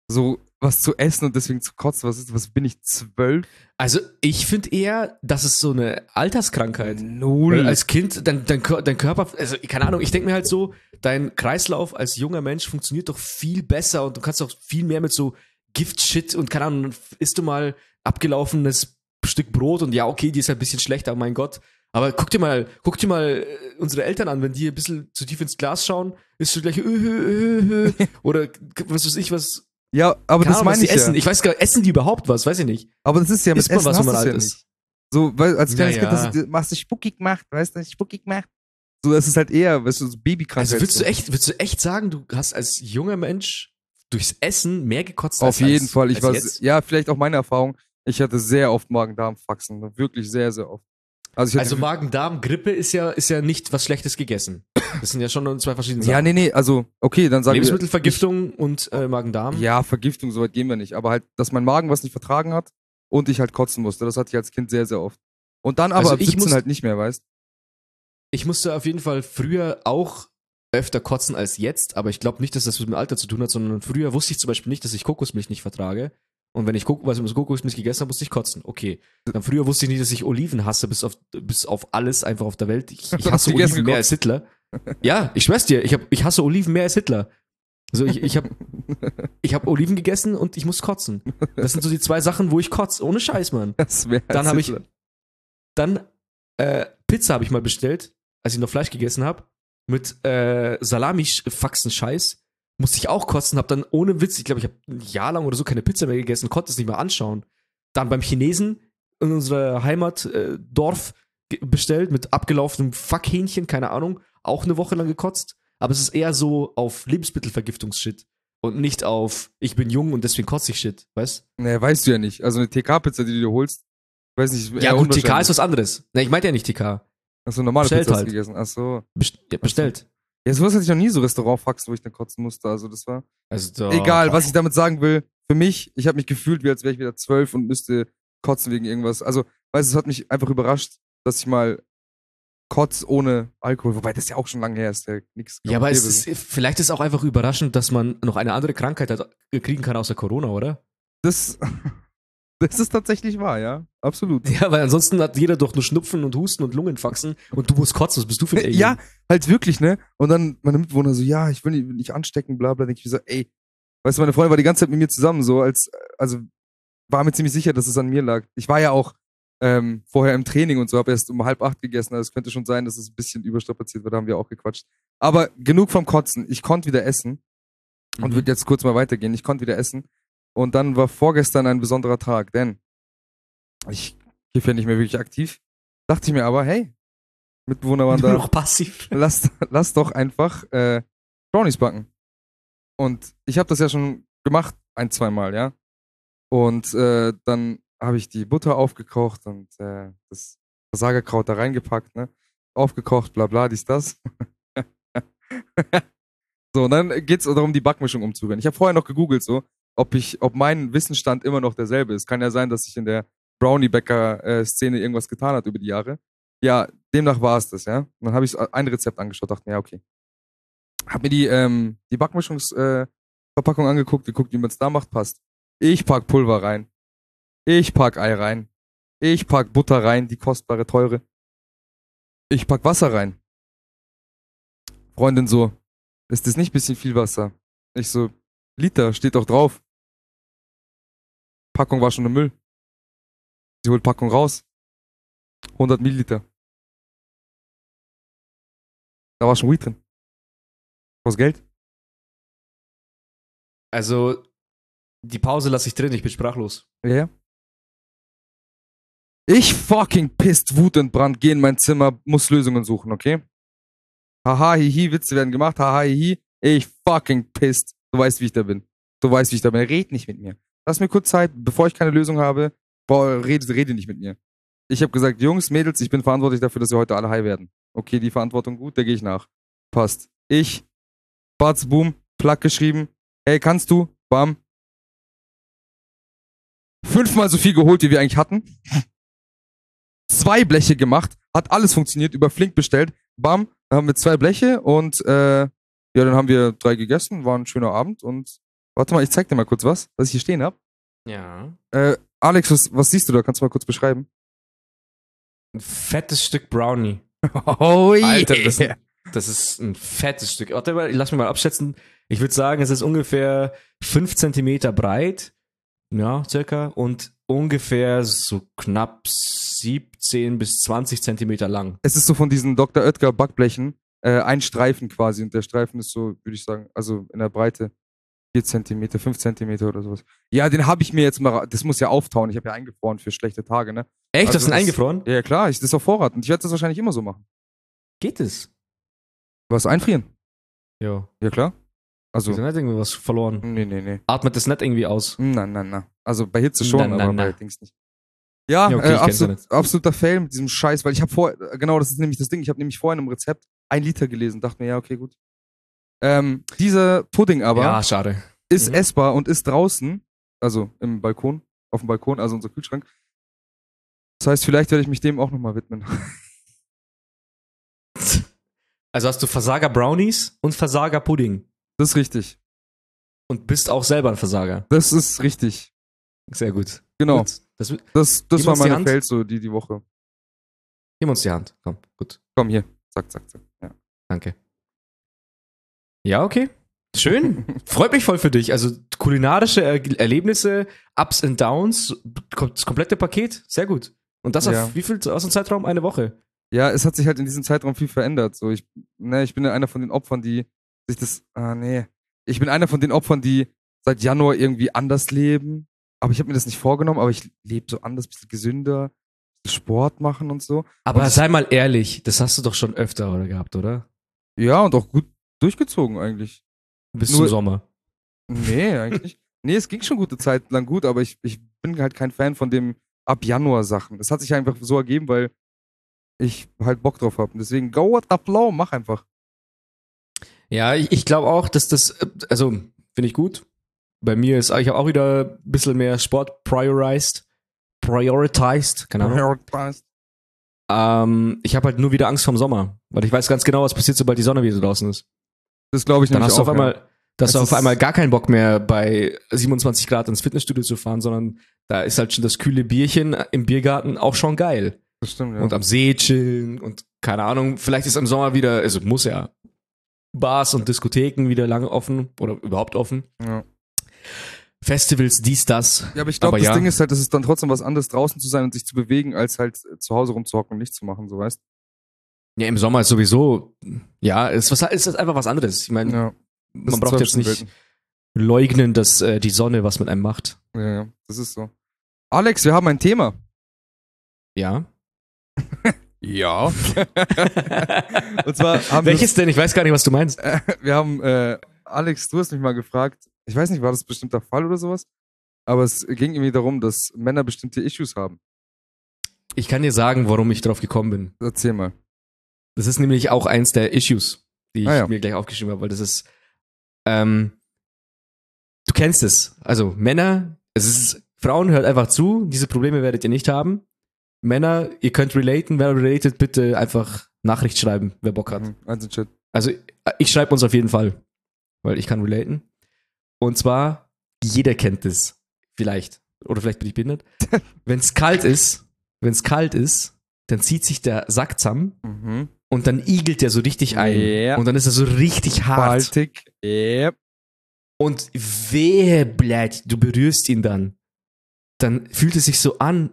So, was zu essen und deswegen zu kotzen, was ist, was bin ich, zwölf? Also ich finde eher, das ist so eine Alterskrankheit. Null. Weil als Kind, dein, dein, dein Körper, also keine Ahnung, ich denke mir halt so, dein Kreislauf als junger Mensch funktioniert doch viel besser und du kannst auch viel mehr mit so Gift-Shit und keine Ahnung, isst du mal abgelaufenes Stück Brot und ja, okay, die ist halt ein bisschen schlechter, aber mein Gott. Aber guck dir mal, guck dir mal äh, unsere Eltern an, wenn die ein bisschen zu tief ins Glas schauen, ist du gleich äh, äh, äh, oder was weiß ich was. Ja, aber Keine das meine ich essen. ja. Ich weiß gar, essen die überhaupt was? Weiß ich nicht. Aber das ist ja mit man Essen was, hast man ja alt nicht. ist? So, weil als kleines Ja, Kind, ja. das ist, machst du Spuckig gemacht, weißt du, Spuckig gemacht. So, das ist halt eher, weißt du, so Babykrankheit. Also würdest so. du echt, würdest du echt sagen, du hast als junger Mensch durchs Essen mehr gekotzt Auf als jeden als, Fall. Ich war, jetzt? ja, vielleicht auch meine Erfahrung. Ich hatte sehr oft Magen-Darm-Faxen. Wirklich sehr, sehr oft. Also, Also Magen-Darm, Grippe ist ja, ist ja nicht was Schlechtes gegessen. Das sind ja schon zwei verschiedene ja, Sachen. nee, nee, also, okay, dann sagen. Lebensmittelvergiftung und äh, Magen-Darm. Ja, Vergiftung, soweit gehen wir nicht. Aber halt, dass mein Magen was nicht vertragen hat und ich halt kotzen musste. Das hatte ich als Kind sehr, sehr oft. Und dann aber Also ab ich 17 muss- halt nicht mehr, weißt Ich musste auf jeden Fall früher auch öfter kotzen als jetzt, aber ich glaube nicht, dass das mit dem Alter zu tun hat, sondern früher wusste ich zum Beispiel nicht, dass ich Kokosmilch nicht vertrage. Und wenn ich Kokosmilch gegessen habe, musste ich kotzen. Okay. Dann früher wusste ich nicht, dass ich Oliven hasse, bis auf, bis auf alles einfach auf der Welt. Ich, ich hasse Oliven mehr als Hitler. Ja, ich schwör's dir, ich, hab, ich hasse Oliven mehr als Hitler. Also ich, ich habe ich hab Oliven gegessen und ich muss kotzen. Das sind so die zwei Sachen, wo ich kotze. Ohne Scheiß, Mann. Das wäre Dann habe ich, dann äh, Pizza habe ich mal bestellt, als ich noch Fleisch gegessen habe, mit äh, Salami-Faxen-Scheiß. Musste ich auch kotzen, habe dann ohne Witz, ich glaube, ich habe ein Jahr lang oder so keine Pizza mehr gegessen, konnte es nicht mehr anschauen. Dann beim Chinesen in unserer Heimatdorf äh, bestellt mit abgelaufenem Fuckhähnchen, keine Ahnung, auch eine Woche lang gekotzt. Aber es ist eher so auf Lebensmittelvergiftungsshit und nicht auf ich bin jung und deswegen kotze ich Shit, weißt? Nee, weißt du ja nicht. Also eine TK-Pizza, die du dir holst, weiß nicht. Ja, gut, TK ist was anderes. Ne, ich meinte ja nicht TK. Achso, normale bestellt Pizza halt. gegessen. Achso. Best ja, bestellt. Ja, sowas hatte ich noch nie so Restaurantfaxen, wo ich dann kotzen musste. Also das war. Also da, Egal, was ich damit sagen will. Für mich, ich habe mich gefühlt, wie als wäre ich wieder zwölf und müsste kotzen wegen irgendwas. Also, weißt du, es hat mich einfach überrascht, dass ich mal kotz ohne Alkohol, wobei das ja auch schon lange her ist. Ja, nix Ja, aber es ist, vielleicht ist auch einfach überraschend, dass man noch eine andere Krankheit hat, äh, kriegen kann außer Corona, oder? das, das ist tatsächlich wahr, ja. Absolut. Ja, weil ansonsten hat jeder doch nur Schnupfen und Husten und Lungenfaxen und du musst kotzen. Was bist du für ein Alien? Ja, halt wirklich, ne? Und dann meine Mitbewohner so, ja, ich will nicht, nicht anstecken, bla bla. Denk ich mir so, ey, weißt du, meine Freundin war die ganze Zeit mit mir zusammen, so als, also war mir ziemlich sicher, dass es an mir lag. Ich war ja auch ähm, vorher im Training und so, habe erst um halb acht gegessen. Also es könnte schon sein, dass es ein bisschen überstrapaziert wird, da haben wir auch gequatscht. Aber genug vom Kotzen. Ich konnte wieder essen und Mhm. würde jetzt kurz mal weitergehen. Ich konnte wieder essen. Und dann war vorgestern ein besonderer Tag, denn ich kiffe ja nicht mehr wirklich aktiv. Dachte ich mir aber, hey, Mitbewohner waren da noch passiv. lass, lass doch einfach äh, Brownies backen. Und ich habe das ja schon gemacht, ein, zwei Mal, ja. Und äh, dann habe ich die Butter aufgekocht und äh, das Versagerkraut da reingepackt, ne? Aufgekocht, bla bla, dies, das. so, und dann geht's darum, die Backmischung umzurühren. Ich habe vorher noch gegoogelt, so, ob ich, ob mein Wissensstand immer noch derselbe ist. Kann ja sein, dass sich in der Brownie-Bäcker-Szene irgendwas getan hat über die Jahre. Ja, demnach war es das, ja. Und dann habe ich ein Rezept angeschaut, dachte mir, ja, okay. Hab mir die, ähm, die Backmischungsverpackung äh, angeguckt, geguckt, wie man es da macht, passt. Ich pack Pulver rein. Ich pack Ei rein. Ich pack Butter rein, die kostbare, teure. Ich pack Wasser rein. Freundin so, ist das nicht bisschen viel Wasser? Ich so, Liter, steht doch drauf. Packung war schon im Müll. Sie holt Packung raus. 100 Milliliter. Da war schon Weed drin. Was Geld? Also, die Pause lasse ich drin, ich bin sprachlos. Ja, ja. Ich fucking pisst, wutentbrannt, geh in mein Zimmer, muss Lösungen suchen, okay? Haha, hihi, Witze werden gemacht, haha, hihi. Ich fucking pissed. Du weißt, wie ich da bin. Du weißt, wie ich da bin. Red nicht mit mir. Lass mir kurz Zeit, bevor ich keine Lösung habe. Boah, rede, rede nicht mit mir. Ich habe gesagt, Jungs, Mädels, ich bin verantwortlich dafür, dass wir heute alle high werden. Okay, die Verantwortung gut, der gehe ich nach. Passt. Ich, Batz, Boom, Plug geschrieben. Hey, kannst du? Bam. Fünfmal so viel geholt, wie wir eigentlich hatten. Zwei Bleche gemacht, hat alles funktioniert, über Flink bestellt. Bam, haben wir zwei Bleche und äh, ja, dann haben wir drei gegessen, war ein schöner Abend und warte mal, ich zeig dir mal kurz was, was ich hier stehen hab. Ja. Äh, Alex, was, was siehst du da? Kannst du mal kurz beschreiben? Ein fettes Stück Brownie. Oh Alter, das, das ist ein fettes Stück. Warte mal, lass mich mal abschätzen. Ich würde sagen, es ist ungefähr 5 Zentimeter breit. Ja, circa. Und ungefähr so knapp 17 bis 20 Zentimeter lang. Es ist so von diesen Dr. Oetker Backblechen äh, ein Streifen quasi und der Streifen ist so, würde ich sagen, also in der Breite 4 Zentimeter, 5 Zentimeter oder sowas. Ja, den habe ich mir jetzt mal, das muss ja auftauen. Ich habe ja eingefroren für schlechte Tage, ne? Echt? Also das das- eingefroren? Ja, klar, ich, das ist auf Vorrat und ich werde das wahrscheinlich immer so machen. Geht es? Was, einfrieren? Ja. Ja, klar. Also, Ist ja nicht irgendwie was verloren. nee, nee, nee. Atmet das nicht irgendwie aus? Nein, nein, nein. Also bei Hitze schon, na, aber na. bei Dings nicht. Ja, Ja, okay, äh, ja absolut, absoluter Fail mit diesem Scheiß, weil ich habe vor, genau, das ist nämlich das Ding, ich habe nämlich vorhin im Rezept ein Liter gelesen, dachte mir, ja, okay, gut. Ähm, dieser Pudding aber ja, schade. ist mhm. essbar und ist draußen, also im Balkon, auf dem Balkon, also unser Kühlschrank. Das heißt, vielleicht werde ich mich dem auch nochmal widmen. Also hast du Versager Brownies und Versager Pudding. Das ist richtig. Und bist auch selber ein Versager. Das ist richtig. Sehr gut. Genau. Gut. Das, gib Das, das Gib war meine. Fails so die, die Woche. uns die Hand. Komm, gut. Komm hier. Zack, zack, zack. Ja. Danke. Ja, okay. Schön. Freut mich voll für dich. Also kulinarische er Erlebnisse, Ups and Downs, das komplette Paket. Sehr gut. Und das Ja. auf wie viel aus dem Zeitraum? Eine Woche. Ja, es hat sich halt in diesem Zeitraum viel verändert. So, ich, ne, ich bin ja einer von den Opfern, die sich das, ah, nee. Ich bin einer von den Opfern, die seit Januar irgendwie anders leben. Aber ich habe mir das nicht vorgenommen, aber ich lebe so anders, bisschen gesünder, bisschen Sport machen und so. Aber Und- sei mal ehrlich, das hast du doch schon öfter oder gehabt, oder? Ja, und auch gut durchgezogen eigentlich. Bis Nur- zum Sommer. Nee, eigentlich. Nee, es ging schon gute Zeit lang gut, aber ich, ich bin halt kein Fan von dem ab Januar Sachen. Das hat sich einfach so ergeben, weil ich halt Bock drauf habe. Und deswegen go with the flow, mach einfach. Ja, ich, ich glaube auch, dass das, äh, also finde ich gut. Bei mir ist, ich habe auch wieder ein bisschen mehr Sport priorized. Prioritized, keine Ahnung. Ähm, ich habe halt nur wieder Angst vorm Sommer, weil ich weiß ganz genau, was passiert, sobald die Sonne wieder draußen ist. Das glaube ich Dann nämlich hast du auch. auf einmal, da hast Es du auf einmal gar keinen Bock mehr bei 27 Grad ins Fitnessstudio zu fahren, sondern da ist halt schon das kühle Bierchen im Biergarten auch schon geil. ja. Das stimmt, ja. Und am See chillen und keine Ahnung, vielleicht ist im Sommer wieder, also muss ja Bars und Diskotheken wieder lange offen oder überhaupt offen. ja. Festivals, dies, das. ja, aber ich glaube, das ja. Ding ist halt, es ist dann trotzdem was anderes, draußen zu sein und sich zu bewegen, als halt zu Hause rumzuhocken und nichts zu machen, so weißt Ja, im Sommer ist sowieso, ja, ist, was, ist das einfach was anderes. Ich meine, Ja. Man braucht jetzt nicht Welten. leugnen, dass äh, die Sonne was mit einem macht. Ja, ja, das ist so. Alex, wir haben ein Thema. Ja. Ja. und zwar haben wir Welches denn? Ich weiß gar nicht, was du meinst. Äh, wir haben, äh, Alex, du hast mich mal gefragt, ich weiß nicht, war das bestimmter Fall oder sowas? Aber es ging irgendwie darum, dass Männer bestimmte Issues haben. Ich kann dir sagen, warum ich drauf gekommen bin. Erzähl mal. Das ist nämlich auch eins der Issues, die ich Ah, ja. mir gleich aufgeschrieben habe, weil das ist, ähm, du kennst es. Also Männer, es ist, Frauen hört einfach zu, diese Probleme werdet ihr nicht haben. Männer, ihr könnt relaten, wer related, bitte einfach Nachricht schreiben, wer Bock hat. Mhm, Chat. Also ich schreibe uns auf jeden Fall, weil ich kann relaten. Und zwar, jeder kennt es. Vielleicht. Oder vielleicht bin ich behindert. wenn es kalt ist, wenn es kalt ist, dann zieht sich der Sack zusammen Mhm. und dann igelt der so richtig ein. Ja. Und dann ist er so richtig hart. Baltic. Yep. Und wehe, blöd, du berührst ihn dann. Dann fühlt es sich so an.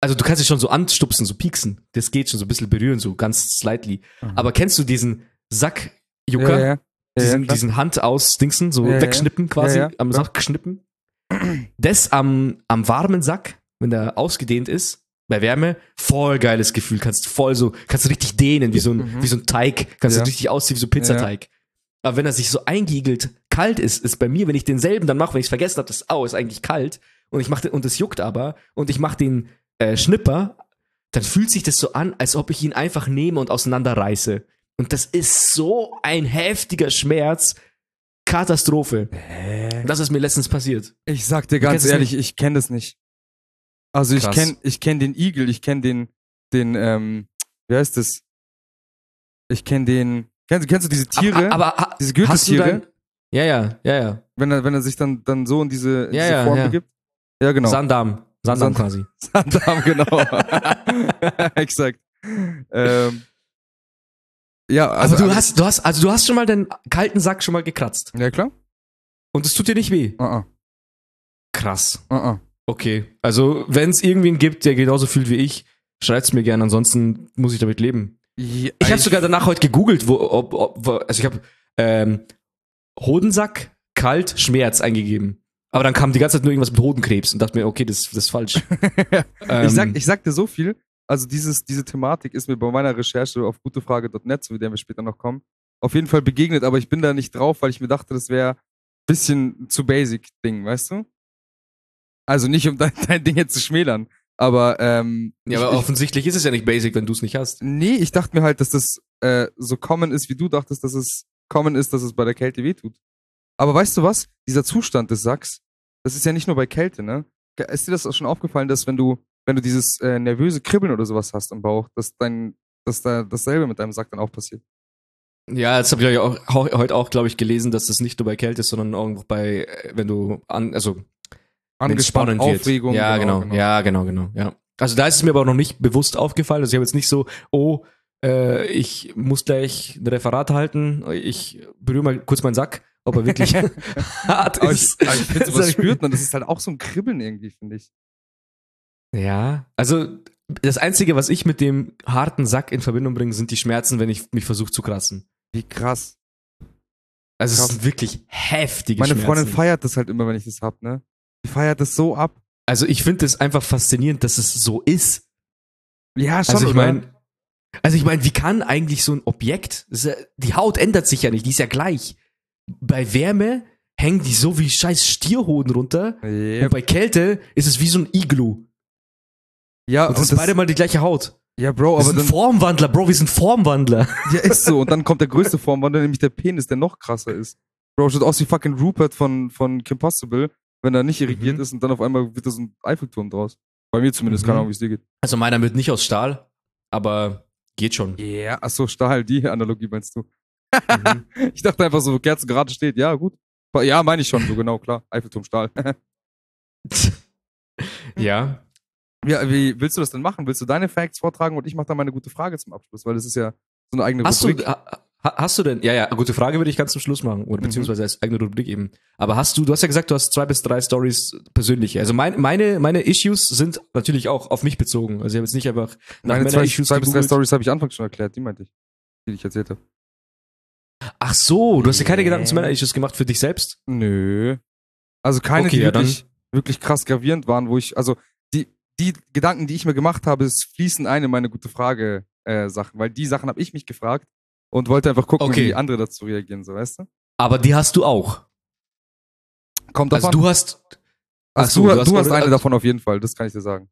Also du kannst dich schon so anstupsen, so pieksen. Das geht schon so ein bisschen berühren, so ganz slightly. Aber kennst du diesen Sackjucker? Ja, ja. diesen, ja, diesen Hand ausdingsen, so wegschnippen quasi, am. Sack schnippen. Das am, am warmen Sack, wenn der ausgedehnt ist, bei Wärme, voll geiles Gefühl. Kannst voll so, kannst du richtig dehnen, wie so ein, Mhm. wie so ein Teig. Kannst du richtig ausziehen, wie so ein Pizzateig. Aber wenn er sich so eingeigelt kalt ist, ist bei mir, wenn ich denselben dann mache, wenn ich es vergessen habe, das Au ist eigentlich kalt und ich mache und es juckt aber und ich mache den äh, Schnipper, dann fühlt sich das so an, als ob ich ihn einfach nehme und auseinanderreiße. Und das ist so ein heftiger Schmerz. Katastrophe. Hä? Das ist mir letztens passiert. Ich sag dir ganz ehrlich, ich kenne das nicht. Also ich Krass. kenn, ich kenn den Igel, ich kenn den, den, ähm, wie heißt das? Ich kenn den, kennst, kennst du diese Tiere? Aber, aber ha- diese dann, ja, ja, ja, ja. wenn er, wenn er sich dann, dann so in diese, in Ja, diese ja, Form ja. begibt? Ja, genau. Sanddarm. Sanddarm Sand- quasi. Sanddarm, genau. Exakt. Ähm, ja, also. aber du hast, du hast, also du hast schon mal den kalten Sack schon mal gekratzt. Ja, klar. Und es tut dir nicht weh. Uh -uh. Krass. Uh. Okay. Also, wenn es irgendwen gibt, der genauso fühlt wie ich, schreibt's mir gerne, ansonsten muss ich damit leben. Ja, Ich habe sogar danach heute gegoogelt, wo, ob, ob, wo- also ich habe ähm, Hodensack, kalt, Schmerz eingegeben. Aber dann kam die ganze Zeit nur irgendwas mit Hodenkrebs und dachte mir, okay, das, das ist falsch. Ähm, ich, sag, ich sag dir so viel. Also dieses, diese Thematik ist mir bei meiner Recherche auf gutefrage.net, zu der wir später noch kommen, auf jeden Fall begegnet, aber ich bin da nicht drauf, weil ich mir dachte, das wäre bisschen zu basic Ding, weißt du? Also nicht, um dein, dein Ding jetzt zu schmälern, aber ähm, ja, aber ich, offensichtlich ist es ja nicht basic, wenn du es nicht hast. nee, ich dachte mir halt, dass das äh, so common ist, wie du dachtest, dass es common ist, dass es bei der Kälte wehtut. Aber weißt du was? Dieser Zustand des Sacks, das ist ja nicht nur bei Kälte, ne? Ist dir das auch schon aufgefallen, dass wenn du, wenn du dieses äh, nervöse Kribbeln oder sowas hast im Bauch, dass dein, dass da dasselbe mit deinem Sack dann auch passiert? Ja, jetzt habe ich auch, auch, heute auch, glaube ich, gelesen, dass das nicht nur bei Kälte ist, sondern auch bei, wenn du an, also Angespannt, wird. Aufregung. Ja, genau, Ja, genau, genau. Ja. Also da ist es mir aber auch noch nicht bewusst aufgefallen. Also ich habe jetzt nicht so, oh, äh, ich muss gleich ein Referat halten. Ich berühre mal kurz meinen Sack, ob er wirklich hart Aber ich, ist. aber ich finde, sowas spürt man. Das ist halt auch so ein Kribbeln irgendwie, finde ich. Ja, also das Einzige, was ich mit dem harten Sack in Verbindung bringe, sind die Schmerzen, wenn ich mich versuche zu kratzen. Wie krass. Also es Krass. sind wirklich heftige Meine Schmerzen. Freundin feiert das halt immer, wenn ich das hab, ne? Die feiert das so ab. also ich finde es einfach faszinierend, dass es so ist. Ja, schon, Also ich meine, also ich meine, wie kann eigentlich so ein Objekt, ist ja, die Haut ändert sich ja nicht, die ist ja gleich. Bei Wärme hängen die so wie scheiß Stierhoden runter Yep. und bei Kälte ist es wie so ein Iglu. Ja, Und das ist beide mal die gleiche Haut. ja, Bro, Wir aber sind dann, Formwandler, Bro, wir sind Formwandler. ja, ist so. Und dann kommt der größte Formwandel, nämlich der Penis, der noch krasser ist. Bro, schaut aus wie fucking Rupert von, von Kim Possible, wenn er nicht irrigiert Mhm. ist und dann auf einmal wird da so ein Eiffelturm draus. Bei mir zumindest, Mhm. keine Ahnung, wie es dir geht. Also meiner wird nicht aus Stahl, aber geht schon. Ja, yeah. achso, Stahl, die Analogie meinst du. Mhm. Ich dachte einfach so, Kerze gerade steht, ja, gut. Ja, meine ich schon, so genau, klar. Eiffelturm, Stahl. ja. ja, wie willst du das denn machen? Willst du deine Facts vortragen und ich mache dann meine gute Frage zum Abschluss, weil das ist ja so eine eigene Hast du, Rubrik. ha, ha- hast du denn, ja, ja, gute Frage würde ich ganz zum Schluss machen, oder Mhm. beziehungsweise als eigene Rubrik eben. Aber hast du, du hast ja gesagt, du hast zwei bis drei Stories persönliche. Also mein, meine, meine Issues sind natürlich auch auf mich bezogen. Also ich habe jetzt nicht einfach meine zwei, Männer-Issues zwei bis drei. Stories habe ich anfangs schon erklärt, die meinte ich, die ich erzählt habe. Ach so, du hast dir keine. Gedanken zu Männer-Issues gemacht für dich selbst? Nö. Also keine, Okay, die ja, dann- wirklich, wirklich krass gravierend waren, wo ich, also die, die Gedanken, die ich mir gemacht habe, es fließen ein in meine gute Frage äh, Sachen, weil die Sachen habe ich mich gefragt und wollte einfach gucken, Okay. wie andere dazu reagieren, so weißt du? Aber die hast du auch. Kommt Also davon. du hast. Ach also so, du, hast du hast eine davon auf jeden Fall, das kann ich dir sagen.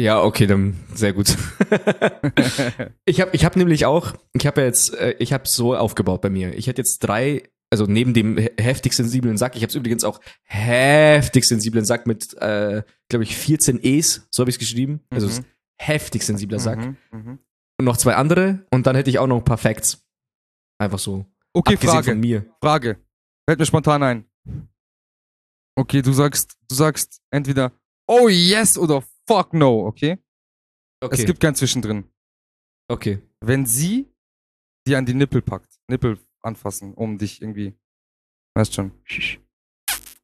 Ja, okay, dann sehr gut. ich habe ich hab nämlich auch, ich habe ja jetzt, äh, ich habe so aufgebaut bei mir. Ich hätte jetzt drei, also neben dem he- heftig sensiblen Sack, ich habe übrigens auch heftig sensiblen Sack mit, äh, glaube ich, 14 E's, so habe ich es geschrieben. Also Mhm. es heftig sensibler Sack. Mhm, mhm. Und noch zwei andere und dann hätte ich auch noch ein paar Facts. Einfach so. Okay, abgesehen Frage. von mir. Frage. Fällt mir spontan ein. Okay, du sagst, du sagst entweder oh yes oder fuck no, okay? Okay. Es gibt kein Zwischendrin. okay. Wenn sie dir an die Nippel packt, Nippel anfassen, um dich irgendwie, weißt schon.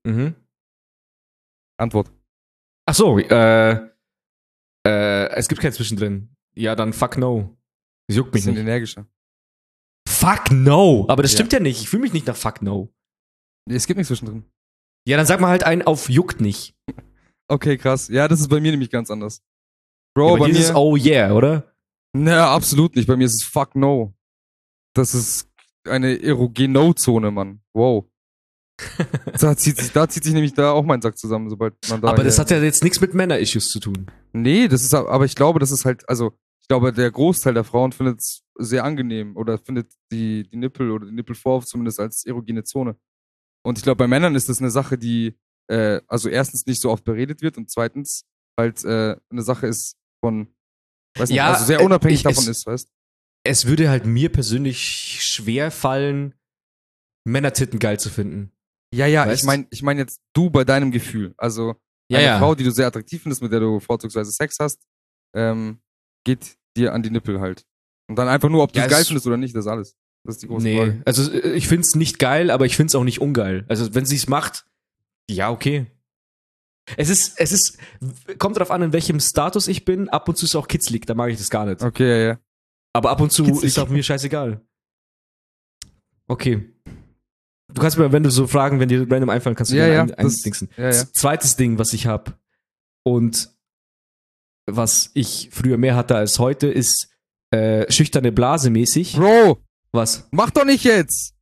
Mhm. Antwort. Ach so, äh, äh, es gibt kein Zwischendrin. Ja, dann fuck no. Das juckt mich Bisschen nicht. energischer. Fuck no. Aber das Ja. stimmt ja nicht. Ich fühle mich nicht nach fuck no. Es gibt nichts zwischendrin. Ja, dann sag mal halt einen auf juckt nicht. Okay, krass. Ja, das ist bei mir nämlich ganz anders. Ja, Bro, bei bei dir ist es mir. oh yeah, oder? Na, absolut nicht. Bei mir ist es fuck no. Das ist eine Erogeno-Zone, Mann. Wow. da, zieht sich, da zieht sich nämlich da auch mein Sack zusammen, sobald man da. Aber das hat ja jetzt nichts mit Männer-Issues zu tun. Nee, das ist, aber ich glaube, das ist halt, also, ich glaube, der Großteil der Frauen findet es sehr angenehm oder findet die, die Nippel oder die Nippelvorhof zumindest als erogene Zone. Und ich glaube, bei Männern ist das eine Sache, die, äh, also erstens nicht so oft beredet wird und zweitens halt äh, eine Sache ist von, weiß nicht, Ja, also sehr unabhängig ich- davon es- ist, weißt Es würde halt mir persönlich schwer fallen, Männertitten geil zu finden. Ja, ja, Weißt? ich meine ich mein jetzt du bei deinem Gefühl. Also Ja, eine ja. Frau, die du sehr attraktiv findest, mit der du vorzugsweise Sex hast, ähm, geht dir an die Nippel halt. Und dann einfach nur, ob du Ja, es geil es- findest oder nicht, das ist alles. Das ist die große Nee, Frage. also äh, ich find's nicht geil, aber ich find's auch nicht ungeil. Also wenn sie es macht, ja, okay. Es ist, es ist, kommt drauf an, in welchem Status ich bin. Ab und zu ist auch kitzlig, da mag ich das gar nicht. Okay, ja, ja. Aber ab und zu Kitzlig. ist auch mir scheißegal. Okay. Du kannst mir, wenn du so Fragen, wenn dir random einfallen, kannst du Ja, ja, ein, das- eindingsen. ja, ja. Zweites Ding, was ich hab und was ich früher mehr hatte als heute, ist äh, schüchterne Blase mäßig. Bro, Was? mach doch nicht jetzt!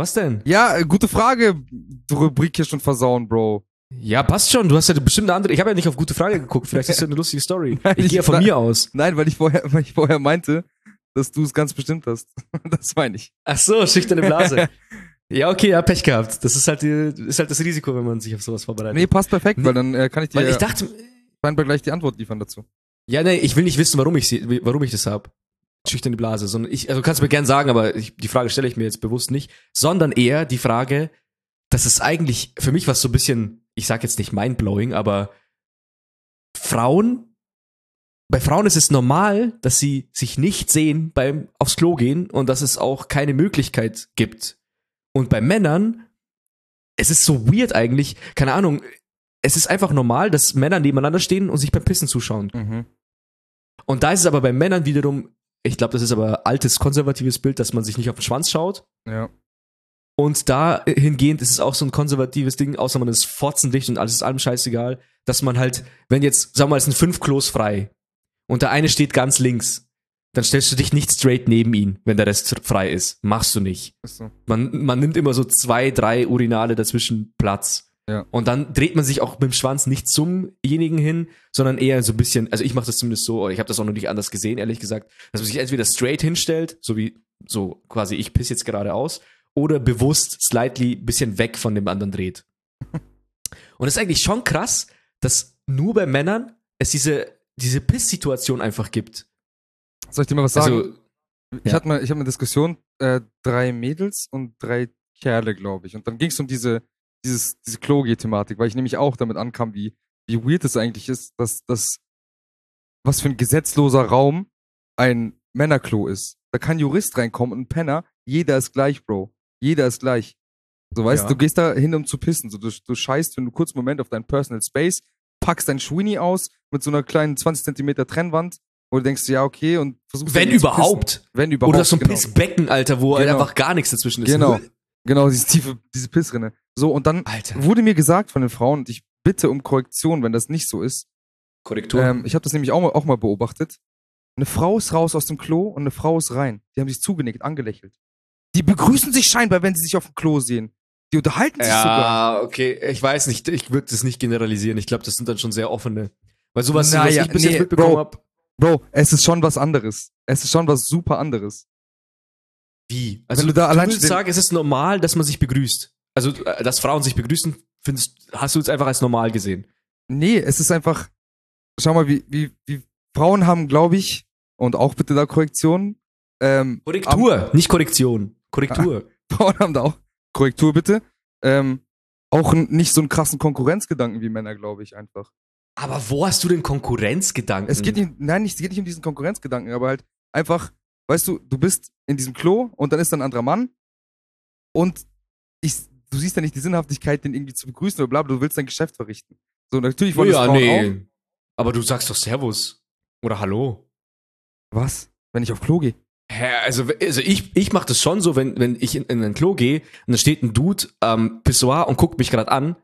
Was denn? Ja, äh, gute Frage. Die Rubrik hier schon versauen, Bro. Ja, passt schon. Du hast ja bestimmt eine andere. Ich habe ja nicht auf gute Frage geguckt. Vielleicht ist ja eine lustige Story. Nein, ich ich gehe ja von mir aus. Nein, weil ich vorher, weil ich vorher meinte, dass du es ganz bestimmt hast. Das meine ich. Ach so, schüchterne Blase. ja, okay, ja, Pech gehabt. Das ist halt, die, ist halt das Risiko, wenn man sich auf sowas vorbereitet. Nee, passt perfekt, weil dann äh, kann ich dir Weil ich dachte, scheinbar gleich die Antwort liefern dazu. ja, nee, ich will nicht wissen, warum ich sie, warum ich das hab. Schüchterne Blase, sondern ich, also kannst du mir gern sagen, aber ich, die Frage stelle ich mir jetzt bewusst nicht, sondern eher die Frage, dass es eigentlich für mich was so ein bisschen, ich sag jetzt nicht mindblowing, aber Frauen, bei Frauen ist es normal, dass sie sich nicht sehen beim aufs Klo gehen und dass es auch keine Möglichkeit gibt. Und bei Männern, es ist so weird eigentlich, keine Ahnung, es ist einfach normal, dass Männer nebeneinander stehen und sich beim Pissen zuschauen. Mhm. Und da ist es aber bei Männern wiederum, ich glaube, das ist aber altes konservatives Bild, dass man sich nicht auf den Schwanz schaut. Ja. Und da hingehend ist es auch so ein konservatives Ding, außer man ist fotzendicht und alles ist allem scheißegal, dass man halt, wenn jetzt, sagen wir mal, es sind fünf Klos frei und der eine steht ganz links, dann stellst du dich nicht straight neben ihn, wenn der Rest frei ist. Machst du nicht. Ist so. Man, man nimmt immer so zwei, drei Urinale dazwischen Platz. Ja. Und dann dreht man sich auch mit dem Schwanz nicht zumjenigen hin, sondern eher so ein bisschen, also ich mache das zumindest so, oder ich habe das auch noch nicht anders gesehen, ehrlich gesagt, dass man sich entweder straight hinstellt, so wie so quasi ich piss jetzt gerade aus, oder bewusst slightly bisschen weg von dem anderen dreht. Und das ist eigentlich schon krass, dass nur bei Männern es diese, diese Piss-Situation einfach gibt. Soll ich dir mal was sagen? Also, ich ja. hatte mal, ich habe eine Diskussion, äh, drei Mädels und drei Kerle, glaube ich. Und dann ging es um diese, dieses, diese Klo-Thematik, weil ich nämlich auch damit ankam, wie, wie weird es eigentlich ist, dass das, was für ein gesetzloser Raum ein Männerklo ist. Da kann ein Jurist reinkommen und ein Penner, jeder ist gleich, Bro. Jeder ist gleich. So, weißt Ja. du, du gehst da hin, um zu pissen. So, du, du scheißt für einen kurzen Moment auf deinen Personal Space, packst dein Schwini aus mit so einer kleinen 20 Zentimeter Trennwand, wo du denkst, ja, okay, und versuchst wenn überhaupt. Wenn überhaupt. Oder so ein genau. Pissbecken, Alter, wo halt Genau. einfach gar nichts dazwischen ist. Genau. Genau, diese tiefe, diese Pissrinne. So, und dann Alter. wurde mir gesagt von den Frauen, und ich bitte um Korrektion, wenn das nicht so ist. Korrektur. Ähm, ich habe das nämlich auch mal, auch mal beobachtet. Eine Frau ist raus aus dem Klo und eine Frau ist rein. Die haben sich zugenickt, angelächelt. Die begrüßen sich scheinbar, wenn sie sich auf dem Klo sehen. Die unterhalten sich sogar. ja, okay. Ich weiß nicht. Ich würde das nicht generalisieren. Ich glaube, das sind dann schon sehr offene. Weil sowas, Naja, was ich bis nee, jetzt mitbekommen habe. Bro, es ist schon was anderes. Es ist schon was super anderes. Wie? Also Wenn du da allein stehen- sagen, es ist normal, dass man sich begrüßt. Also, äh, dass Frauen sich begrüßen, findest, hast du es einfach als normal gesehen. Nee, es ist einfach, schau mal, wie, wie, wie Frauen haben, glaube ich, und auch bitte da Korrektion, ähm, Korrektur, nicht Korrektion. Korrektur. Frauen haben da auch, Korrektur bitte, ähm, auch nicht so einen krassen Konkurrenzgedanken wie Männer, glaube ich, einfach. Aber wo hast du denn Konkurrenzgedanken? Es geht nicht, nein, es geht nicht um diesen Konkurrenzgedanken, aber halt einfach, weißt du, du bist in diesem Klo und dann ist da ein anderer Mann und ich, du siehst ja nicht die Sinnhaftigkeit, den irgendwie zu begrüßen oder bla, bla, du willst dein Geschäft verrichten. So, natürlich wollen das ja, auch. nee. Aber du sagst doch Servus. Oder Hallo. Was? Wenn ich auf Klo gehe? Hä, also, also ich, ich mache das schon so, wenn, wenn ich in, in ein Klo gehe und da steht ein Dude am Pissoir und guckt mich gerade an,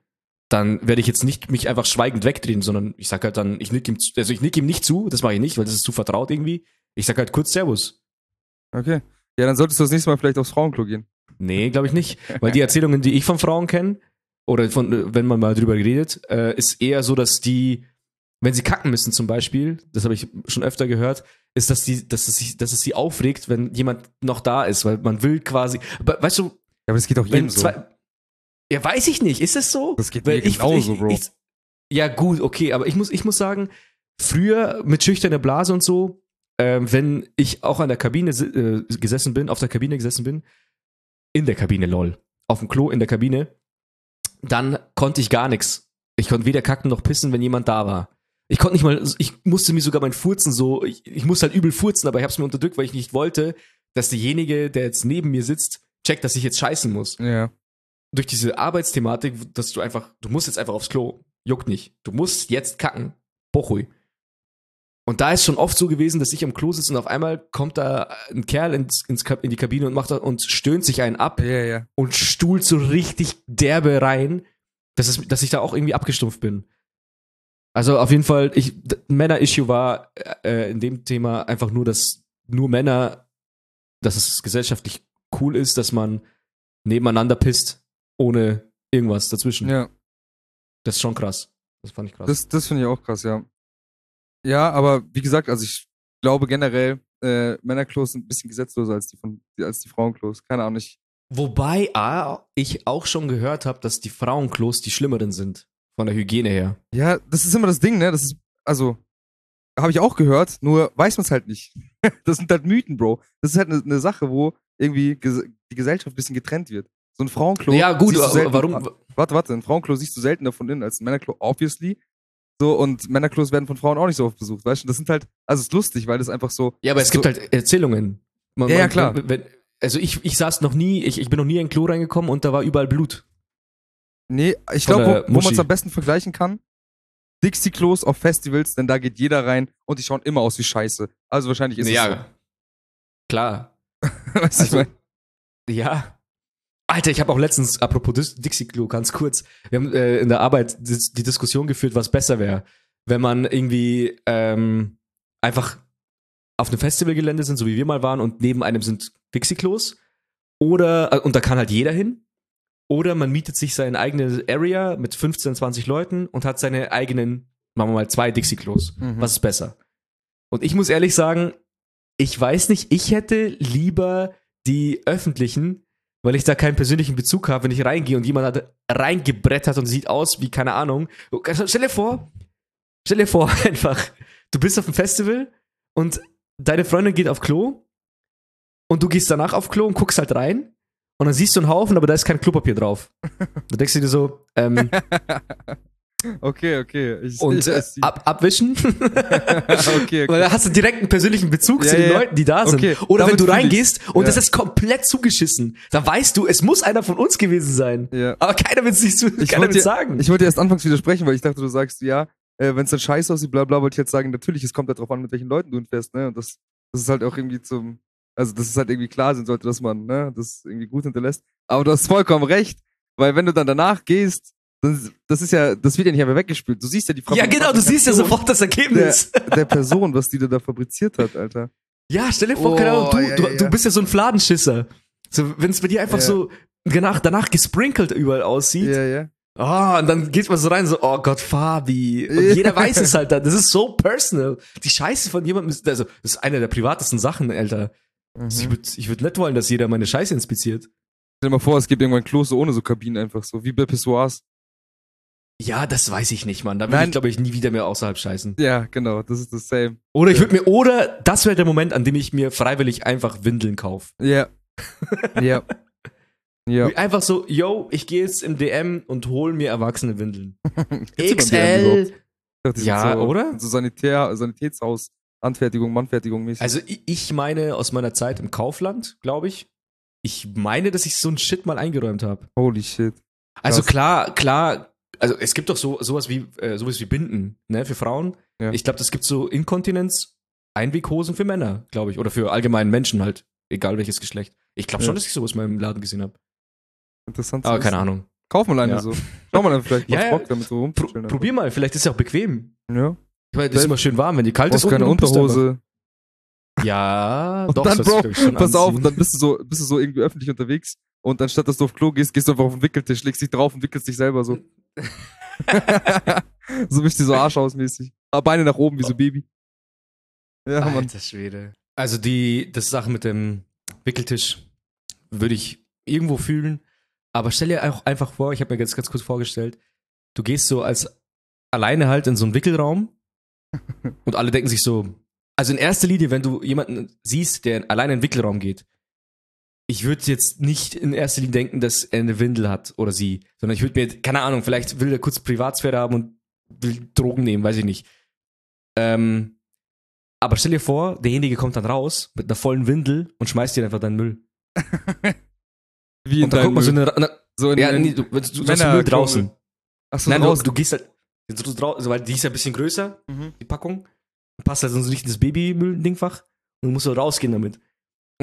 dann werde ich jetzt nicht mich einfach schweigend wegdrehen, sondern ich sag halt dann, ich nick ihm, zu- also ich nick ihm nicht zu, das mache ich nicht, weil das ist zu vertraut irgendwie. Ich sag halt kurz Servus. Okay. Ja, dann solltest du das nächste Mal vielleicht aufs Frauenklo gehen. Nee, glaube ich nicht. Weil die Erzählungen, die ich von Frauen kenne, oder von, wenn man mal drüber redet, äh, ist eher so, dass die, wenn sie kacken müssen zum Beispiel, das habe ich schon öfter gehört, ist, dass, die, dass, es, sich- dass es sie aufregt, wenn jemand noch da ist, weil man will quasi, aber weißt du, Ja, aber das geht auch jedem so. zwei, ja, weiß ich nicht, ist es so? Das geht Weil mir genauso, Bro. Ich, ja, gut, okay, aber ich muss, ich muss sagen, früher mit schüchterner Blase und so, ähm, wenn ich auch an der Kabine äh, gesessen bin, auf der Kabine gesessen bin, in der Kabine, lol, auf dem Klo in der Kabine, dann konnte ich gar nichts. Ich konnte weder kacken noch pissen, wenn jemand da war. Ich konnte nicht mal, ich musste mir sogar mein Furzen so, ich, ich musste halt übel furzen, aber ich habe es mir unterdrückt, weil ich nicht wollte, dass derjenige, der jetzt neben mir sitzt, checkt, dass ich jetzt scheißen muss ja. durch diese Arbeitsthematik, dass du einfach, du musst jetzt einfach aufs Klo. Juckt nicht. Du musst jetzt kacken. Bochui. Und da ist schon oft so gewesen, dass ich am Klo sitze und auf einmal kommt da ein Kerl ins, ins, in die Kabine und macht und stöhnt sich einen ab Ja, ja. und stuhlt so richtig derbe rein, dass, es, dass ich da auch irgendwie abgestumpft bin. Also auf jeden Fall, ich, Männer-Issue war äh, in dem Thema einfach nur, dass nur Männer, dass es gesellschaftlich cool ist, dass man nebeneinander pisst, ohne irgendwas dazwischen. Ja. Das ist schon krass. Das fand ich krass. Das, das finde ich auch krass, ja. Ja, aber wie gesagt, also ich glaube generell, äh, Männerklos sind ein bisschen gesetzloser als die von als die Frauenklos. Keine Ahnung, ich. Wobei ah, ich auch schon gehört habe, dass die Frauenklos die schlimmeren sind. Von der Hygiene her. Ja, das ist immer das Ding, ne? Das ist, also, habe ich auch gehört, nur weiß man es halt nicht. das sind halt Mythen, Bro. Das ist halt eine ne Sache, wo irgendwie ges die Gesellschaft ein bisschen getrennt wird. So ein Frauenklo. ja, gut, siehst du selten- warum? Warte, warte, ein Frauenklo siehst du seltener von innen als ein Männerklo, obviously. So, und Männerklos werden von Frauen auch nicht so oft besucht, weißt du? Das sind halt, also es ist lustig, weil das einfach so. Ja, aber es so, gibt halt Erzählungen. Man, Ja, ja, klar. Wenn, also ich, ich saß noch nie, ich, ich bin noch nie in ein Klo reingekommen und da war überall Blut. Nee, ich glaube, wo, wo man es am besten vergleichen kann, Dixie-Klos auf Festivals, denn da geht jeder rein und die schauen immer aus wie Scheiße. Also wahrscheinlich ist ja, klar. es so. Weißt du, ich Also, mein? ja. Alter, ich habe auch letztens, apropos Dixie-Klo, ganz kurz, wir haben äh, in der Arbeit die Diskussion geführt, was besser wäre, wenn man irgendwie ähm, einfach auf einem Festivalgelände sind, so wie wir mal waren, und neben einem sind Dixie-Klos. Oder, äh, und da kann halt jeder hin. Oder man mietet sich seine eigene Area mit 15, 20 Leuten und hat seine eigenen, machen wir mal, zwei Dixie-Klos. Mhm. Was ist besser? Und ich muss ehrlich sagen, ich weiß nicht, ich hätte lieber die öffentlichen, weil ich da keinen persönlichen Bezug habe, wenn ich reingehe und jemand hat reingebrettert und sieht aus wie, keine Ahnung. Stell dir vor, stell dir vor einfach, du bist auf einem Festival und deine Freundin geht auf Klo und du gehst danach auf Klo und guckst halt rein und dann siehst du einen Haufen, aber da ist kein Klopapier drauf. Da denkst du dir so, ähm, Okay, okay. Ich, und äh, ab, abwischen. okay, okay. Weil da hast du direkt einen persönlichen Bezug Ja, zu den ja. Leuten, die da sind. Okay, Oder wenn du fühl ich. reingehst und Ja. das ist komplett zugeschissen, dann weißt du, es muss einer von uns gewesen sein. ja. Aber keiner will es nicht so, Ich keiner dir- sagen. Ich wollte erst anfangs widersprechen, weil ich dachte, du sagst, ja, äh, wenn es dann scheiße aussieht, bla bla, wollte ich jetzt sagen, natürlich, es kommt halt drauf an, mit welchen Leuten du hinfährst, ne? Und das, das ist halt auch irgendwie zum, also dass es halt irgendwie klar sein sollte, dass man, ne, das irgendwie gut hinterlässt. Aber du hast vollkommen recht, weil wenn du dann danach gehst, das ist ja, das wird ja nicht einfach weggespült. Du siehst ja die ja, genau, du siehst ja sofort das Ergebnis. der, der Person, was die da fabriziert hat, Alter. Ja, stell dir vor, Oh, keine Ahnung, du, ja, du, ja, du bist ja so ein Fladenschisser. So, wenn es bei dir einfach Ja. so danach, danach gesprinkelt überall aussieht. Ja, ja. Ah, und dann geht man so rein, so, oh Gott, Fabi. Und jeder weiß es halt dann. Das ist so personal. Die Scheiße von jemandem ist, also, das ist eine der privatesten Sachen, Alter. Mhm. Ich würde ich würd nicht wollen, dass jeder meine Scheiße inspiziert. Stell dir mal vor, es gibt irgendwann Klos ohne so Kabinen einfach so, wie bei Pissoirs. Ja, das weiß ich nicht, Mann. Da würde ich, glaube ich, nie wieder mehr außerhalb scheißen. Ja, genau, das ist das same. Oder ich würde mir, oder das wäre der Moment, an dem ich mir freiwillig einfach Windeln kaufe. Ja. ja. Ja. Einfach so, yo, ich gehe jetzt im DM und hol mir erwachsene Windeln. XL. Dachte, Ja, so, oder? So Sanitär, Sanitätshaus, Anfertigung, Mannfertigung mäßig. Also ich- meine aus meiner Zeit im Kaufland, glaube ich. Ich meine, dass ich so ein Shit mal eingeräumt habe. Holy shit. Also Krass. klar, klar, also es gibt doch so sowas wie äh, sowas wie Binden, ne, für Frauen. Ja. Ich glaube, das gibt so Inkontinenz Einweghosen für Männer, glaube ich, oder für allgemeinen Menschen halt, egal welches Geschlecht. Ich glaube Ja. schon, dass ich sowas mal im Laden gesehen habe. Interessant. Aber keine. Ahnung. Kauf mal eine Ja. so. Schau mal dann vielleicht mal ja. Bock damit so Pro rumzuchillen. probier mal, vielleicht ist es ja auch bequem. Ja. Ich meine, das ist immer schön warm, wenn die kalt ist. keine du einfach- Unterhose. Ja, Und doch, dann, das Bro, pass auf, anziehen. und dann bist du so, bist du so irgendwie öffentlich unterwegs und anstatt dass du auf Klo gehst, gehst du einfach auf den Wickeltisch, legst dich drauf und wickelst dich selber so. so bist du so Arsch ausmäßig. Aber Beine nach oben wie so Baby. Ja, Mann. Alter Schwede. Also die, das Sache mit dem Wickeltisch würde ich irgendwo fühlen. Aber stell dir auch einfach vor, ich habe mir ganz, ganz kurz vorgestellt, du gehst so als alleine halt in so einen Wickelraum und alle denken sich so, also in erster Linie, wenn du jemanden siehst, der alleine in den Wickelraum geht, ich würde jetzt nicht in erster Linie denken, dass er eine Windel hat oder sie, sondern ich würde mir, keine Ahnung, vielleicht will er kurz Privatsphäre haben und will Drogen nehmen, weiß ich nicht. Ähm, aber stell dir vor, derjenige kommt dann raus mit einer vollen Windel und schmeißt dir einfach deinen Müll. Wie in Und dann guckt man so eine, eine so in, ja, nee, du, du, du hast Müll draußen. Achso, Nein, du, draußen. du gehst halt so draußen, weil die ist ja ein bisschen größer, Mhm. die Packung. Passt halt so nicht in das Babymüll-Dingfach und du musst so rausgehen damit. Und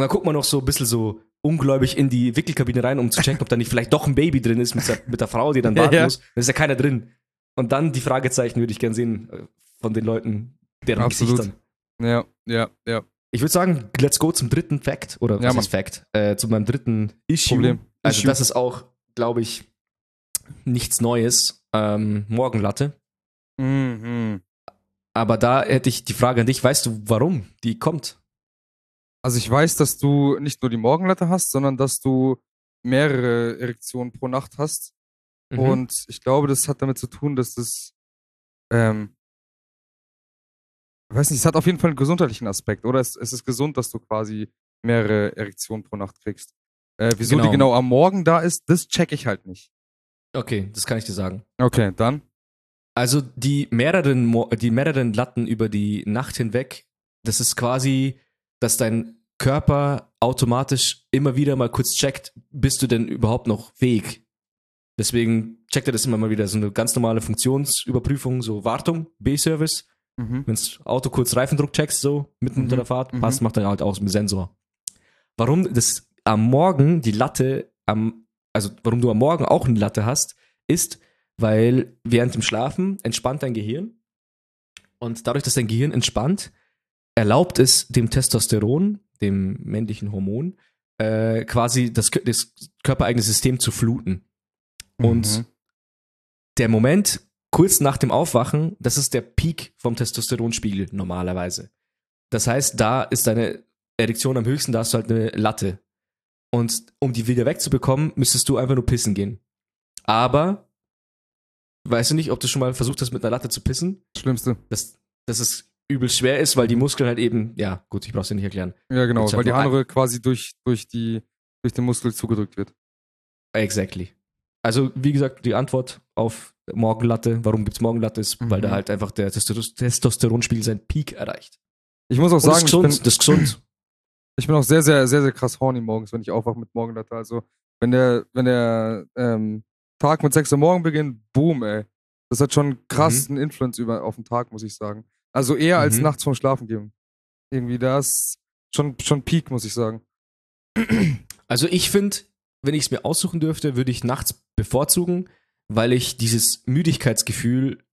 dann guckt man noch so ein bisschen so ungläubig in die Wickelkabine rein, um zu checken, ob da nicht vielleicht doch ein Baby drin ist mit der, mit der Frau, die dann Ja, warten ja. muss. Da ist ja keiner drin. Und dann die Fragezeichen würde ich gern sehen äh, von den Leuten, deren Absolut. Gesichtern. Ja, ja, ja. Ich würde sagen, let's go zum dritten Fact. Oder Ja, was Mann. ist Fact? Äh, zu meinem dritten Issue. Problem. Also Issue. das ist auch, glaube ich, nichts Neues. Ähm, Morgenlatte. Mhm. Aber da hätte ich die Frage an dich, weißt du, warum die kommt? Also ich weiß, dass du nicht nur die Morgenlatte hast, sondern dass du mehrere Erektionen pro Nacht hast. Mhm. Und ich glaube, das hat damit zu tun, dass das, ähm, ich weiß nicht, es hat auf jeden Fall einen gesundheitlichen Aspekt, oder? Es, es ist gesund, dass du quasi mehrere Erektionen pro Nacht kriegst. Äh, wieso Genau. die genau am Morgen da ist, das check ich halt nicht. Okay, das kann ich dir sagen. Okay, dann. Also die mehreren, Mo die mehreren Latten über die Nacht hinweg, das ist quasi, dass dein Körper automatisch immer wieder mal kurz checkt, bist du denn überhaupt noch fähig? Deswegen checkt er das immer mal wieder. So eine ganz normale Funktionsüberprüfung, so Wartung, B-Service. Mhm. Wenn das Auto kurz Reifendruck checkst, so mitten Mhm, unter der Fahrt, mhm. passt, macht er halt aus mit Sensor. Warum das am Morgen die Latte am, also warum du am Morgen auch eine Latte hast, ist, weil während dem Schlafen entspannt dein Gehirn und dadurch, dass dein Gehirn entspannt, erlaubt es dem Testosteron, dem männlichen Hormon, äh, quasi das, das körpereigene System zu fluten. Und Mhm. der Moment kurz nach dem Aufwachen, das ist der Peak vom Testosteronspiegel normalerweise. Das heißt, da ist deine Erektion am höchsten, da hast du halt eine Latte. Und um die wieder wegzubekommen, müsstest du einfach nur pissen gehen. Aber, weißt du nicht, ob du schon mal versucht hast, mit einer Latte zu pissen? Schlimmste. Dass, dass es übel schwer ist, weil die Muskeln halt eben, ja, gut, ich brauch's dir nicht erklären. Ja, genau, weil die andere quasi durch, durch, die, durch den Muskel zugedrückt wird. Exactly. Also, wie gesagt, die Antwort auf Morgenlatte, warum gibt's Morgenlatte, ist, weil Mhm. da halt einfach der Testo- Testosteronspiegel seinen Peak erreicht. Ich muss auch Und das sagen, ist ich bin, gesund, das ist gesund. ich bin auch sehr, sehr, sehr, sehr krass horny morgens, wenn ich aufwache mit Morgenlatte. Also, wenn der, wenn der ähm, Tag mit 6 Uhr morgen beginnt, boom, ey. Das hat schon krass einen Influence über, auf den Tag, muss ich sagen. Also eher als Mhm. nachts vorm Schlafen gehen. Irgendwie, das schon, schon Peak, muss ich sagen. Also ich finde, wenn ich es mir aussuchen dürfte, würde ich nachts bevorzugen, weil ich dieses Müdigkeitsgefühl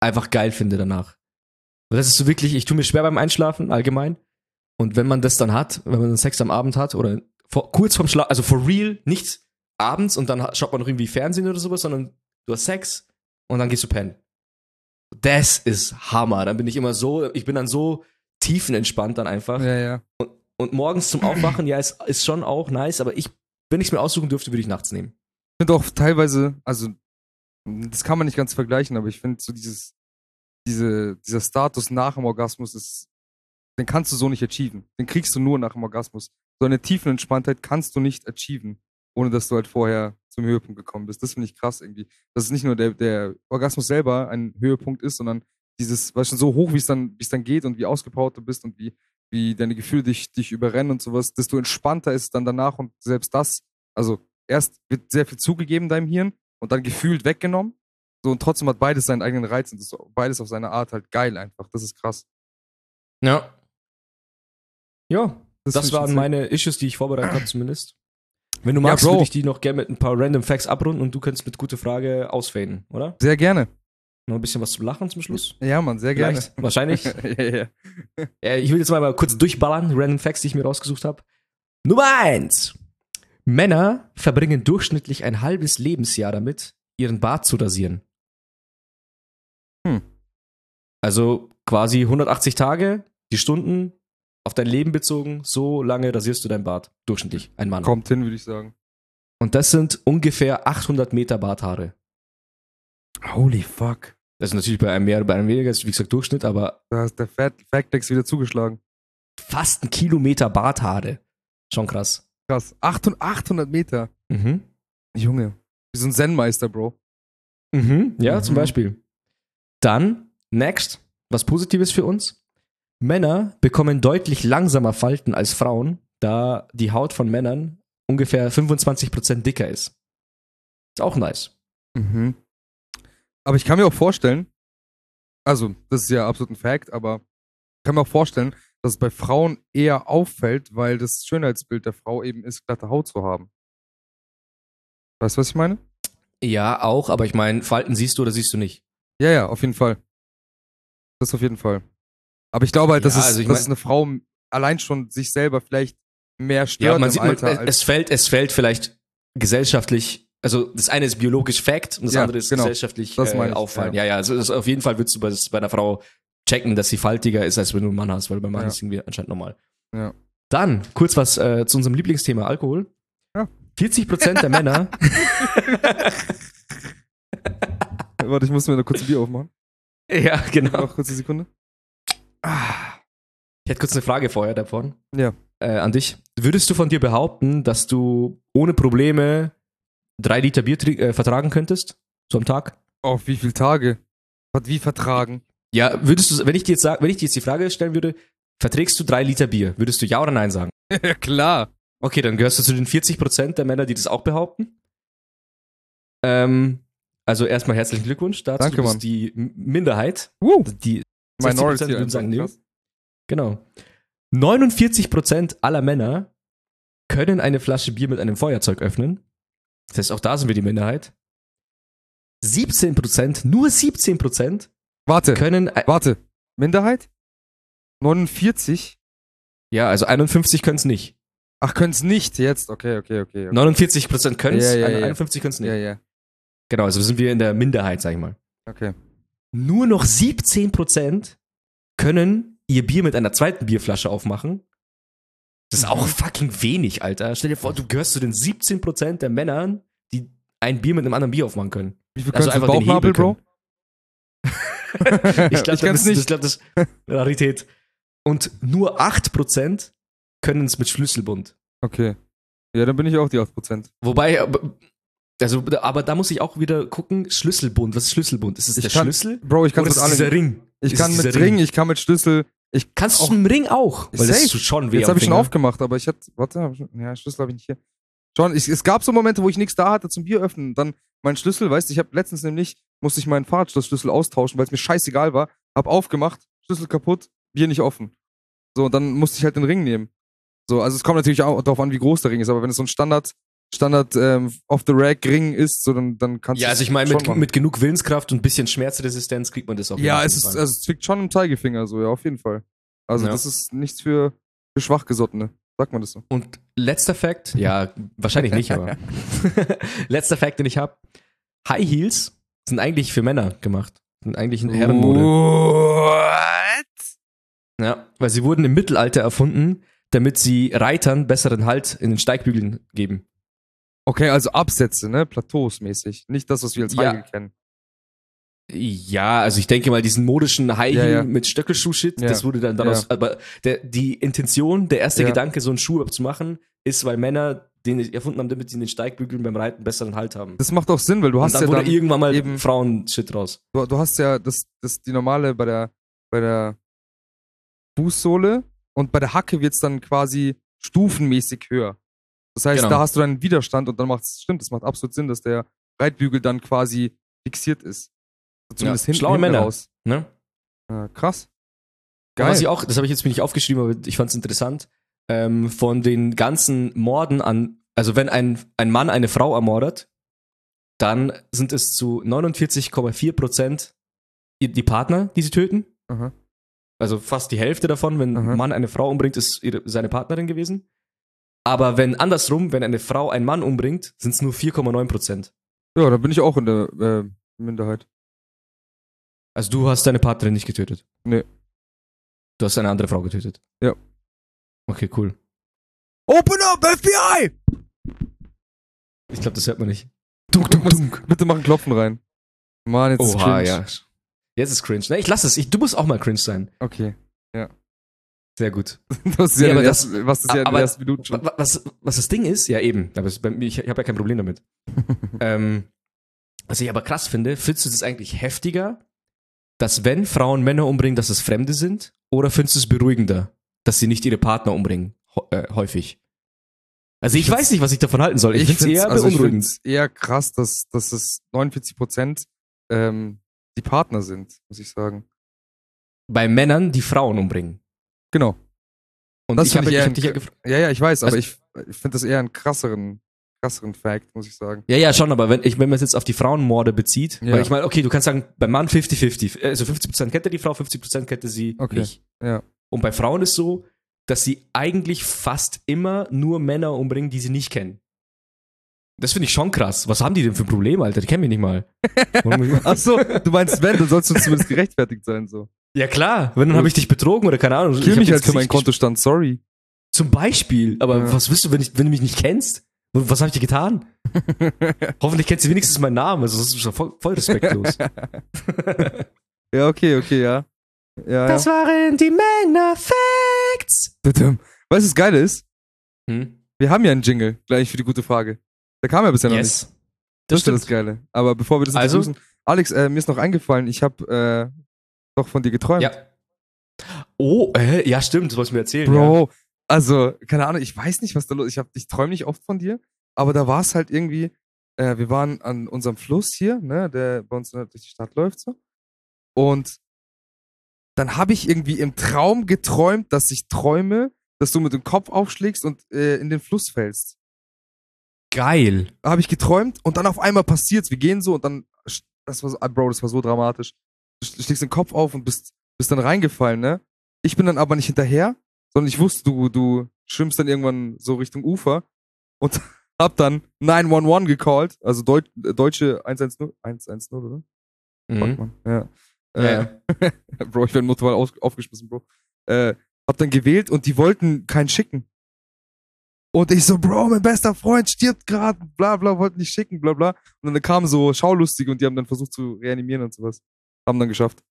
einfach geil finde danach. Weil das ist so wirklich, ich tue mir schwer beim Einschlafen allgemein. Und wenn man das dann hat, wenn man dann Sex am Abend hat oder vor, kurz vorm Schlaf, also for real, nicht abends und dann ha- schaut man noch irgendwie Fernsehen oder sowas, sondern du hast Sex und dann gehst du pennen. Das ist Hammer. Dann bin ich immer so, ich bin dann so tiefenentspannt dann einfach. Ja, ja. Und morgens zum Aufwachen, ja, ist, ist schon auch nice, aber ich, wenn ich es mir aussuchen dürfte, würde ich nachts nehmen. Ich finde auch teilweise, also, das kann man nicht ganz vergleichen, aber ich finde so dieses, diese, dieser Status nach dem Orgasmus ist, den kannst du so nicht achieven. Den kriegst du nur nach dem Orgasmus. So eine tiefen Entspanntheit kannst du nicht achieven, ohne dass du halt vorher zum Höhepunkt gekommen bist. Das finde ich krass irgendwie. Dass es nicht nur der, der Orgasmus selber ein Höhepunkt ist, sondern dieses, weißt du, so hoch, wie es dann, wie es dann geht und wie ausgepowert du bist und wie, wie deine Gefühle dich, dich überrennen und sowas, desto entspannter ist es dann danach und selbst das, also erst wird sehr viel zugegeben deinem Hirn und dann gefühlt weggenommen. So, und trotzdem hat beides seinen eigenen Reiz und das ist beides auf seine Art halt geil einfach. Das ist krass. Ja. Ja, das, ich waren meine Issues, die ich vorbereitet habe zumindest. Wenn du magst, würde ich die noch gerne mit ein paar Random Facts abrunden und du könntest mit gute Frage ausfaden, oder? Sehr gerne. Noch ein bisschen was zum Lachen zum Schluss? Ja, Mann, sehr gerne. Vielleicht, wahrscheinlich. ja, ja. Äh, ich will jetzt mal, mal kurz durchballern, Random Facts, die ich mir rausgesucht habe. Nummer eins. Männer verbringen durchschnittlich ein halbes Lebensjahr damit, ihren Bart zu rasieren. Hm. Also quasi 180 Tage, die Stunden auf dein Leben bezogen, so lange rasierst du dein Bart. Durchschnittlich, ein Mann. Kommt hin, würde ich sagen. Und das sind ungefähr 800 Meter Barthaare. Holy fuck. Das ist natürlich bei einem mehr, bei einem weniger, ist wie gesagt Durchschnitt, aber Da ist der Fat Factex wieder zugeschlagen. fast ein Kilometer Barthaare. Schon krass. Krass. 800, 800 Meter. Mhm. Junge. Wie so ein Zen-Meister, Bro. Mhm. Ja, Mhm. zum Beispiel. Dann, next, was Positives für uns. Männer bekommen deutlich langsamer Falten als Frauen, da die Haut von Männern ungefähr 25% dicker ist. Ist auch nice. Mhm. Aber ich kann mir auch vorstellen, also, das ist ja absolut ein Fact, aber ich kann mir auch vorstellen, dass es bei Frauen eher auffällt, weil das Schönheitsbild der Frau eben ist, glatte Haut zu haben. Weißt du, was ich meine? Ja, auch, aber ich meine, Falten siehst du oder siehst du nicht? Ja, ja, auf jeden Fall. Das auf jeden Fall. Aber ich glaube halt, dass, Ja, es, also ich dass es eine Frau allein schon sich selber vielleicht mehr stört Ja, man sieht, man, Alter. es, als, es fällt, es fällt vielleicht gesellschaftlich, also das eine ist biologisch Fact und das Ja, andere ist genau. gesellschaftlich Das äh, auffallen. ja. Ja, ja, also das, auf jeden Fall würdest du bei, bei einer Frau checken, dass sie faltiger ist, als wenn du einen Mann hast, weil beim Mann Ja. ist irgendwie anscheinend normal. Ja. Dann kurz was äh, zu unserem Lieblingsthema Alkohol. Ja. 40% der Männer, Warte, ich muss mir eine kurze Bier aufmachen. ja, genau. Noch kurze Sekunde. Ah, Ich hätte kurz eine Frage vorher davon. Ja. Äh, an dich. Würdest du von dir behaupten, dass du ohne Probleme drei Liter Bier äh, vertragen könntest? So am Tag? Auf wie viele Tage? Wie vertragen? Ja, würdest du, wenn ich dir jetzt sag, wenn ich dir jetzt die Frage stellen würde, verträgst du drei Liter Bier, würdest du ja oder nein sagen? ja, klar. Okay, dann gehörst du zu den 40% der Männer, die das auch behaupten. Ähm, also erstmal herzlichen Glückwunsch dazu. Danke, du bist Mann. die Minderheit. Woo. Die 60% Minority würden sagen, nee. krass. Genau. 49% aller Männer können eine Flasche Bier mit einem Feuerzeug öffnen. Das heißt, auch da sind wir die Minderheit. 17%, nur 17% Warte, können, warte. Minderheit? 49? ja, also 51 können es nicht. Ach, können es nicht jetzt. Okay, okay, okay. okay. 49% können es, Ja, ja, ja. 51 können es nicht. Ja, ja. Genau, also sind wir in der Minderheit, sag ich mal. Okay. Nur noch 17% können ihr Bier mit einer zweiten Bierflasche aufmachen. Das ist auch fucking wenig, Alter. Stell dir vor, du gehörst zu den 17% der Männern, die ein Bier mit einem anderen Bier aufmachen können. Wie viel Also einfach den Hebel Bro? Ich glaube, das, nicht. ich glaub, das ist Rarität. Und nur 8% können es mit Schlüsselbund. Okay. Ja, dann bin ich auch die 8%. Wobei, also, aber da muss ich auch wieder gucken, Schlüsselbund. Was ist Schlüsselbund? Ist es Ich der kann- Schlüssel? Bro, ich kann mit allem. Ring? Ich Ist kann mit dieser Ring, ich kann mit Schlüssel. Ich Kannst auch- du einen Ring auch? Weil das Safe. tut schon weh Jetzt habe ich schon aufgemacht, aber ich hatte. Warte, ja, Schlüssel habe ich nicht hier. Schon, ich, es gab so Momente, wo ich nichts da hatte zum Bier öffnen. Dann mein Schlüssel, weißt du, ich habe letztens nämlich, musste ich meinen Fahrradschlüssel austauschen, weil es mir scheißegal war. Hab aufgemacht, Schlüssel kaputt, Bier nicht offen. So, und dann musste ich halt den Ring nehmen. So, also es kommt natürlich auch darauf an, wie groß der Ring ist, aber wenn es so ein Standard, Standard ähm, off-the-rack-Ring ist, so dann, dann kannst du Ja, also ich meine, mit, machen. mit genug Willenskraft und ein bisschen Schmerzresistenz kriegt man das auch Ja, es ist, also es zwickt schon im Zeigefinger, so, ja, auf jeden Fall. Also Ja. das ist nichts für, für Schwachgesottene. Sagt man das so? Und letzter Fact, ja, wahrscheinlich nicht, aber letzter Fact, den ich habe: High Heels sind eigentlich für Männer gemacht. Sind eigentlich eine Herrenmode. What? Ja, weil sie wurden im Mittelalter erfunden, damit sie Reitern besseren Halt in den Steigbügeln geben. Okay, also Absätze, ne? Plateaus mäßig. Nicht das, was wir als Ja. High Heel kennen. Ja, also ich denke mal, diesen modischen High Ja, Heel ja. mit Stöckelschuh-Shit, Ja. das wurde dann daraus, aber der, die Intention, der erste. Gedanke, so einen Schuh zu machen, ist, weil Männer den erfunden haben, damit sie in den Steigbügeln beim Reiten besseren Halt haben. Das macht auch Sinn, weil du hast dann ja wurde dann, irgendwann mal eben- Frauen-Shit raus. du, du hast ja das, das die normale bei der, bei der Fußsohle und bei der Hacke wird's dann quasi stufenmäßig höher. Das heißt, Genau. da hast du dann Widerstand und dann macht's, stimmt, das macht absolut Sinn, dass der Reitbügel dann quasi fixiert ist. Zumindest hinten, schlaue hinten Männer. raus. Ne? Ja, krass. Geil. Geil. Was ich auch, das habe ich jetzt mir nicht aufgeschrieben, aber ich fand es interessant. Ähm, von den ganzen Morden an, also wenn ein, ein Mann eine Frau ermordet, dann sind es zu 49,4 Prozent die Partner, die sie töten. Aha. Also fast die Hälfte davon, wenn Aha. ein Mann eine Frau umbringt, ist ihre, seine Partnerin gewesen. Aber wenn andersrum, wenn eine Frau einen Mann umbringt, sind es nur 4,9 Prozent. Ja, da bin ich auch in der äh, Minderheit. Also du hast deine Partnerin nicht getötet? Nee. Du hast eine andere Frau getötet? Ja. Okay, cool. Open up, FBI! Ich glaube, das hört man nicht. Dunk, dunk, dunk. Bitte mach ein Klopfen rein. Mann, jetzt ist Oha, cringe. ja. Jetzt ist cringe. Ne, ich lass es. Ich, du musst auch mal cringe sein. Okay. Sehr gut. Das ist ja, Ja, aber das, was ist ja in aber- den ersten Minuten schon. Wa- Was, was das Ding ist, ja eben, aber mir, ich, ich habe ja kein Problem damit. ähm, was ich aber krass finde, findest du das eigentlich heftiger, dass wenn Frauen Männer umbringen, dass es Fremde sind? Oder findest du es beruhigender, dass sie nicht ihre Partner umbringen? Äh, häufig. Also ich, Ich weiß nicht, was ich davon halten soll. Ich, finde es eher also ich beunruhigend. find's eher krass, dass, dass es 49 Prozent ähm, die Partner sind, muss ich sagen. Bei Männern, die Frauen umbringen. Genau. Und Das ich habe hab dich ja gefragt. Ja, ja, ich weiß, aber Also- ich, ich finde das eher einen krasseren, krasseren Fact, muss ich sagen. Ja, ja, schon, aber wenn, ich, wenn man es jetzt auf die Frauenmorde bezieht, Ja. weil ich meine, okay, du kannst sagen, beim Mann 50-50, also 50% kennt er die Frau, 50% kennt er sie Okay. nicht. Ja. Und bei Frauen ist so, dass sie eigentlich fast immer nur Männer umbringen, die sie nicht kennen. Das finde ich schon krass. Was haben die denn für ein Problem, Alter? Die kennen mich nicht mal. Ach so, du meinst wenn, dann sollst du zumindest gerechtfertigt sein, so. Ja klar, wenn dann habe ich dich betrogen oder keine Ahnung. Ich Kill mich jetzt halt für meinen Kontostand, sorry. Zum Beispiel. Aber Ja. was willst du, wenn, ich, wenn du mich nicht kennst? Was habe ich dir getan? Hoffentlich kennst du wenigstens meinen Namen. Also das ist schon voll, voll respektlos. Ja, okay, okay, ja. Ja, Das ja. waren die Männer-Facts. Tudum. Weißt du, was geil ist? Hm? Wir haben ja einen Jingle gleich für die gute Frage. Der kam ja bisher noch nicht. Das, Das ist das stimmt. Geile. Aber bevor wir das Also? Alex, äh, mir ist noch eingefallen, ich habe äh, doch von dir geträumt. Ja. Oh, äh, ja, stimmt, das wolltest du mir erzählen. Ja. Bro, also, keine Ahnung, ich weiß nicht, was da los ist. Ich, hab- ich träume nicht oft von dir, aber da war es halt irgendwie, äh, wir waren an unserem Fluss hier, ne, der bei uns durch die Stadt läuft so. Und dann habe ich irgendwie im Traum geträumt, dass ich träume, dass du mit dem Kopf aufschlägst und äh, in den Fluss fällst. Geil. habe ich geträumt und dann auf einmal passiert's. Wir gehen so und dann, das war so, ah, Bro, das war so dramatisch. Schlägst den Kopf auf und bist, bist dann reingefallen, ne? Ich bin dann aber nicht hinterher, sondern ich wusste, du, du schwimmst dann irgendwann so Richtung Ufer und hab dann 911 gecallt, also Deut äh, deutsche 110, 110, oder? Fuck, Mhm. man. Ja. Ja, Äh, Bro, ich werde Motorrad auf, aufgeschmissen, Bro. Äh, hab dann gewählt und die wollten keinen schicken. Und ich so, Bro, mein bester Freund stirbt gerade, bla bla, wollten nicht schicken, bla bla. Und dann kamen so Schaulustige und die haben dann versucht zu reanimieren und sowas. Haben dann geschafft.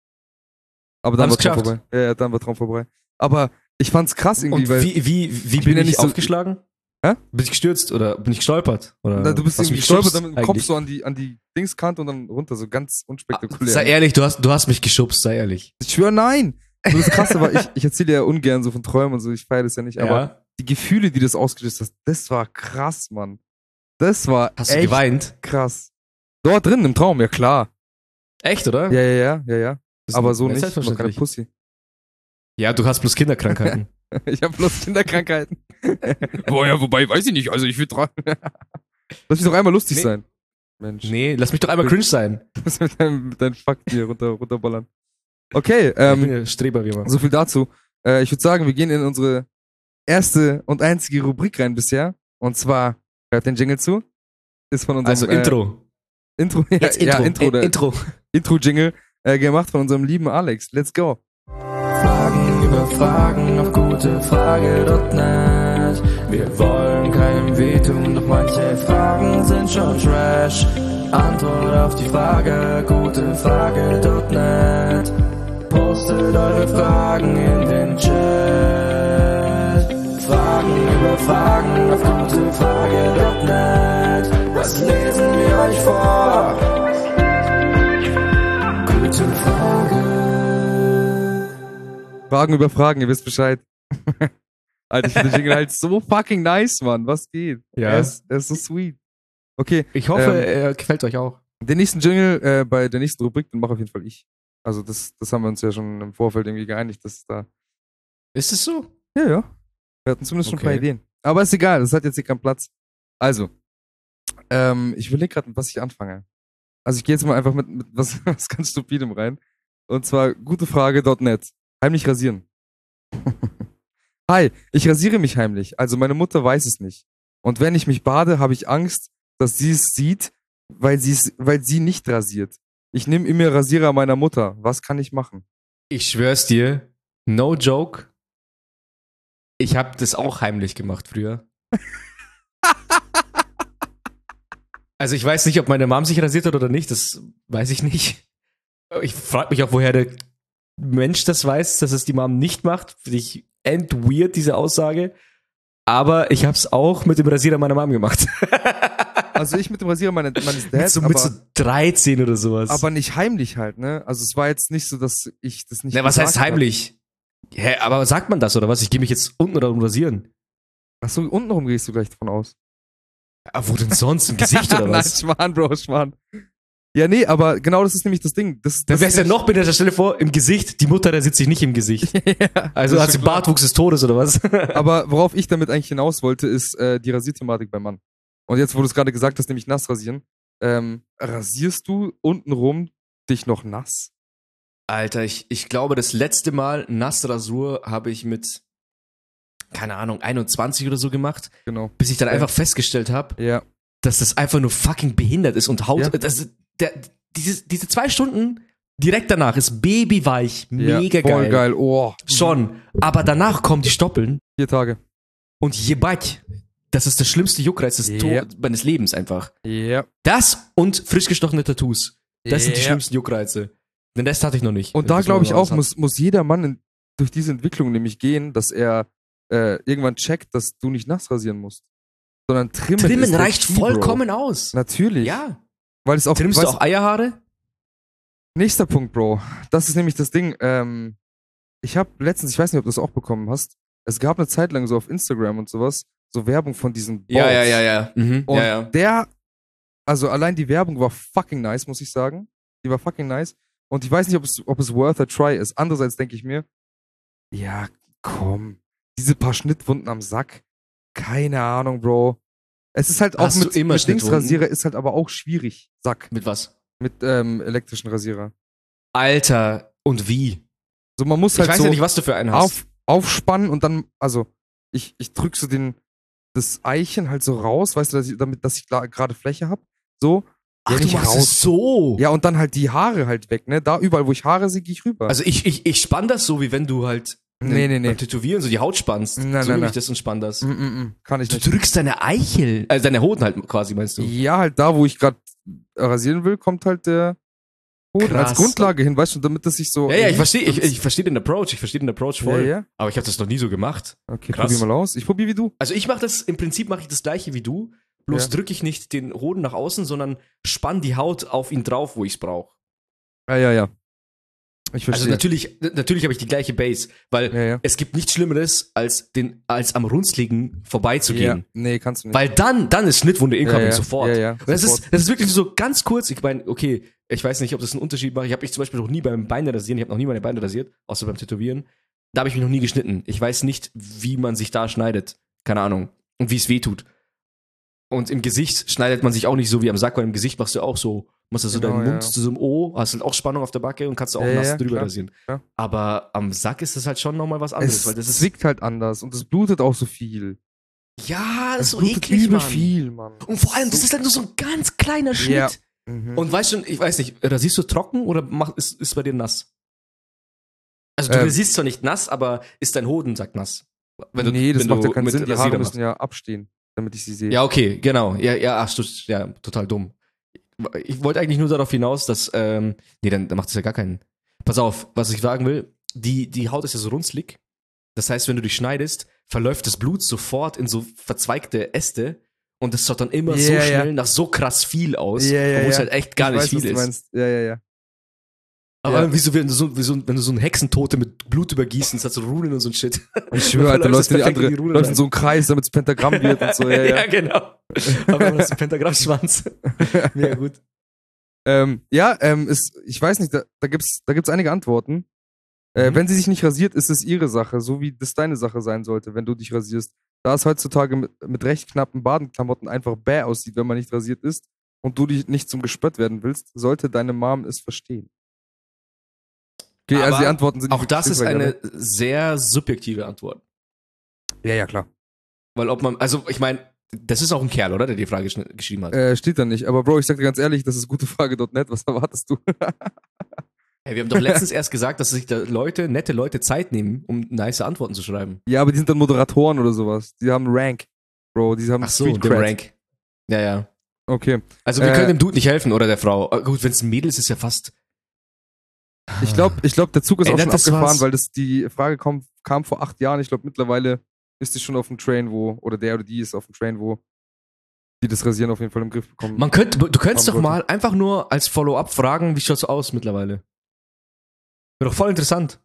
Aber dann Haben's war Traum geschafft? vorbei. Ja, ja, dann war Traum vorbei. Aber ich fand's krass irgendwie, Und weil wie, wie, wie bin bin ja ich nicht so- aufgeschlagen? Hä? Bin ich gestürzt oder bin ich gestolpert? Oder na, du bist irgendwie gestolpert, dann mit dem Kopf so an die, an die Dingskante und dann runter, so ganz unspektakulär. Sei ehrlich, du hast, du hast mich geschubst, sei ehrlich. Ich schwöre, nein. Nur das Krasse war, ich, ich erzähle ja ungern so von Träumen und so, ich feiere das ja nicht, aber ja. die Gefühle, die das ausgelöst hat, das war krass, Mann. Das war Hast du geweint? krass. Dort drin im Traum, ja klar. Echt, oder? Ja, ja, ja, ja, ja. Aber so nicht, ich war keine. Pussy. Ja, du hast bloß Kinderkrankheiten. Ich habe bloß Kinderkrankheiten. Boah, ja, wobei, weiß ich nicht, also ich will träumen. Lass mich doch einmal lustig Nee. sein. Mensch. nee, lass mich doch einmal cringe sein. Mit deinem, mit deinem Fakt hier runter, runterballern. Okay, ich bin ähm, ja Streber wie immer. so viel dazu. Äh, ich würde sagen, wir gehen in unsere erste und einzige Rubrik rein bisher. Und zwar, hört den Jingle zu. Ist von unserem Also äh, Intro. Intro, ja, Jetzt ja, Intro. Intro, Äh, der Intro. Intro-Jingle äh, gemacht von unserem lieben Alex. Let's go. Fragen über Fragen auf gutefrage.net. Wir wollen keinem wehtun, doch manche Fragen sind schon Trash. Antwort auf die Frage, gutefrage.net. Postet eure Fragen in den Chat. Fragen über Fragen auf gutefrage.net. Was lesen wir euch vor? Fragen über Fragen, ihr wisst Bescheid. Alter, ich finde den Jingle halt so fucking nice, Mann. Was geht? Ja. Er ist, er ist so sweet. Okay, Ich hoffe, Ähm, er gefällt euch auch. den nächsten Jingle äh, bei der nächsten Rubrik, den mache auf jeden Fall ich. Also das, das haben wir uns ja schon im Vorfeld irgendwie geeinigt, dass da. Ist es so? Ja, ja. Wir hatten zumindest schon ein paar Okay. Ideen. Aber ist egal, das hat jetzt hier keinen Platz. Also, ähm, ich überlege gerade, was ich anfange. Also ich gehe jetzt mal einfach mit, mit was, was ganz Stupidem rein. Und zwar gutefrage.net. Heimlich rasieren. Hi, ich rasiere mich heimlich. Also meine Mutter weiß es nicht. Und wenn ich mich bade, habe ich Angst, dass sie es sieht, weil sie es, weil sie nicht rasiert. Ich nehme immer Rasierer meiner Mutter. Was kann ich machen? Ich schwör's dir, no joke. Ich habe das auch heimlich gemacht früher. also ich weiß nicht, ob meine Mom sich rasiert hat oder nicht, das weiß ich nicht. Ich frage mich auch, woher der Mensch das weiß, dass es die Mom nicht macht. Finde ich end weird, diese Aussage. Aber ich habe es auch mit dem Rasierer meiner Mom gemacht. Also ich mit dem Rasierer meine, meines mit, Dads, so, aber, mit so 13 oder sowas. aber nicht heimlich halt, ne? Also es war jetzt nicht so, dass ich das nicht Na, was gesagt heißt heimlich? Hä, aber sagt man das oder was? Ich gehe mich jetzt unten oder rasieren. Achso, untenrum gehst du gleich davon aus. Ah, wo denn sonst? Im Gesicht oder was? Nein, Schwan, Bro, Schwan. Ja, nee, aber genau das ist nämlich das Ding. Das, Dann das wär's ja noch bitter, stell dir vor, im Gesicht, die Mutter, der sitzt sich nicht im Gesicht. ja, Also hat ist sie. Bartwuchs des Todes oder was? Aber worauf ich damit eigentlich hinaus wollte, ist äh, die Rasierthematik beim Mann. Und jetzt, wo du es gerade gesagt hast, nämlich nass rasieren. Ähm, rasierst du untenrum dich noch nass? Alter, ich, ich glaube, das letzte Mal Nassrasur habe ich mit, keine Ahnung, 21 oder so gemacht, Genau. bis ich dann Ja. einfach festgestellt habe, Ja. dass das einfach nur fucking behindert ist und Haut, Ja. das, der, diese, diese zwei Stunden direkt danach ist babyweich, ja. mega Voll geil. geil. Oh. Schon. Aber danach kommen die Stoppeln Vier Tage. und jebać. Das ist der schlimmste Juckreiz des. To- meines Lebens einfach. Ja. Das und frisch gestochene Tattoos. Das sind die schlimmsten Juckreize. Den Rest hatte ich noch nicht. Und da glaube ich auch, muss, muss jeder Mann in, durch diese Entwicklung nämlich gehen, dass er äh, irgendwann checkt, dass du nicht nass rasieren musst. Sondern trimmen. Trimmen reicht Bro. vollkommen aus. Natürlich. Ja. Weil es auch. Trimmst du weißt- auch Eierhaare? Nächster Punkt, Bro. Das ist nämlich das Ding. Ähm, ich habe letztens, ich weiß nicht, ob du das auch bekommen hast. Es gab eine Zeit lang so auf Instagram und sowas so Werbung von diesen Balls. ja. Mhm. Und ja, ja. der, also allein die Werbung war fucking nice, muss ich sagen. Die war fucking nice. Und ich weiß nicht, ob es, ob es worth a try ist. Andererseits denke ich mir, ja, komm, diese paar Schnittwunden am Sack, keine Ahnung, Bro. Es ist halt auch Hast mit? Dingsrasierer ist halt aber auch schwierig. Sack. Mit was? Mit ähm, elektrischen Rasierer. Alter, und wie? So, man muss Ich halt weiß so ja nicht, was du für einen hast. auf, aufspannen und dann, also, ich, ich drück so den, das Eichen halt so raus, weißt du, dass ich, damit, dass ich gerade Fläche hab. So. Ach, ja, du machst raus. es so. Ja, und dann halt die Haare halt weg, ne? Da überall, wo ich Haare sehe, gehe ich rüber. Also ich, ich, ich spann das so, wie wenn du halt Nee, nee, nee. Tätowieren so die Haut spannst. Nein, so nein, nein. ich das und spann das. mm, mm, mm, kann ich Du nicht. drückst deine Eichel, also deine Hoden halt quasi, meinst du? Ja, halt da, wo ich gerade rasieren will, kommt halt der Hoden als Krass. Grundlage hin, weißt du, damit das sich so. Ja, ja, ich verstehe ich, ich versteh den Approach, ich verstehe den Approach voll. Ja, ja. Aber ich habe das noch nie so gemacht. Okay, Krass. probier mal aus. Ich probier wie du. Also ich mache das, im Prinzip mache ich das gleiche wie du, bloß Ja. drücke ich nicht den Hoden nach außen, sondern spann die Haut auf ihn drauf, wo ich es brauche. Ja, ja, ja. Ich Also verstehe. natürlich, natürlich habe ich die gleiche Base, weil ja, ja. es gibt nichts Schlimmeres, als, den, als am Runzligen vorbeizugehen. ja. Nee, kannst du nicht. Weil dann, dann ist Schnittwunde incoming ja, sofort. Ja. Und Das, sofort. ist, das ist wirklich so ganz kurz. Ich meine, okay, ich weiß nicht, ob das einen Unterschied macht. Ich habe mich zum Beispiel noch nie beim Beine rasieren, ich habe noch nie meine Beine rasiert, außer beim Tätowieren. Da habe ich mich noch nie geschnitten. Ich weiß nicht, wie man sich da schneidet. Keine Ahnung. Und wie es weh tut. Und im Gesicht schneidet man sich auch nicht so wie am Sack, weil im Gesicht machst du auch so, machst du so Genau, deinen Mund ja. zu so einem O, hast halt auch Spannung auf der Backe und kannst du auch Ja, nass ja, drüber klar, rasieren. klar. Aber am Sack ist das halt schon nochmal was anderes, es weil das ist. halt anders und es blutet auch so viel. Ja, das ist so eklig, Mann. viel, Mann. Und vor allem, das ist halt nur so ein ganz kleiner Schnitt. Mhm. Und weißt du, ich weiß nicht, rasierst du trocken oder mach, ist, ist bei dir nass? Also du Ähm. rasierst zwar nicht nass, aber ist dein Hodensack nass? Wenn du, nee, das wenn macht du ja keinen Sinn. Die Haare müssen ja abstehen, damit ich sie sehe. Ja, okay, genau. Ja, ja, ach, du, ja, total dumm. Ich wollte eigentlich nur darauf hinaus, dass, ähm, nee, dann, dann macht das ja gar keinen. Pass auf, was ich sagen will, die, die Haut ist ja so runzlig. Das heißt, wenn du dich schneidest, verläuft das Blut sofort in so verzweigte Äste und das schaut dann immer so Ja, ja. schnell nach so krass viel aus, Ja, ja, obwohl es halt echt gar ich nicht weiß, viel was du ist. meinst. Ja, ja, ja. Aber Ja. wieso, wenn du so, wie so, wenn du so einen Hexentote mit Blut übergießen, das hat so Runen und so ein Shit. Ich schwöre, Alter, Dann läuft in die andere, in die rein. in so einen Kreis, damit es Pentagramm wird und so. Ja, ja. genau. Aber das ist ein Pentagrammschwanz. Mega gut. Ähm, ja, ähm, ist, ich weiß nicht, da, da gibt's, da gibt's einige Antworten. Äh, Mhm. Wenn sie sich nicht rasiert, ist es ihre Sache, so wie das deine Sache sein sollte, wenn du dich rasierst. Da es heutzutage mit, mit recht knappen Badenklamotten einfach bäh aussieht, wenn man nicht rasiert ist und du dich nicht zum Gespött werden willst, sollte deine Mom es verstehen. Okay, also Aber die Antworten sind Auch das ist eine sehr subjektive Antwort. Ja, ja, klar. Weil ob man, also ich meine, das ist auch ein Kerl, oder? Der die Frage geschrieben hat. Äh, steht da nicht. Aber Bro, ich sag dir ganz ehrlich, das ist gutefrage.net. Was erwartest du? Hey, wir haben doch letztens erst gesagt, dass sich da Leute, nette Leute Zeit nehmen, um nice Antworten zu schreiben. ja, aber die sind dann Moderatoren oder sowas. Die haben Rank. Bro, die haben Ach so, Cred. Rank. Ja, ja. Okay. Also wir Äh, können dem Dude nicht helfen oder der Frau. Äh, Gut, wenn es ein Mädel ist, ist ja fast. Ich glaube, ich glaub, der Zug ist auch Ändert schon abgefahren, was? weil das die Frage kam, kam vor acht Jahren. Ich glaube, mittlerweile ist die schon auf dem Train, wo, oder der oder die ist auf dem Train, wo die das Rasieren auf jeden Fall im Griff bekommen. Man könnte, du könntest doch mal einfach nur als Follow-up fragen, wie schaut's aus mittlerweile? Wäre doch voll interessant.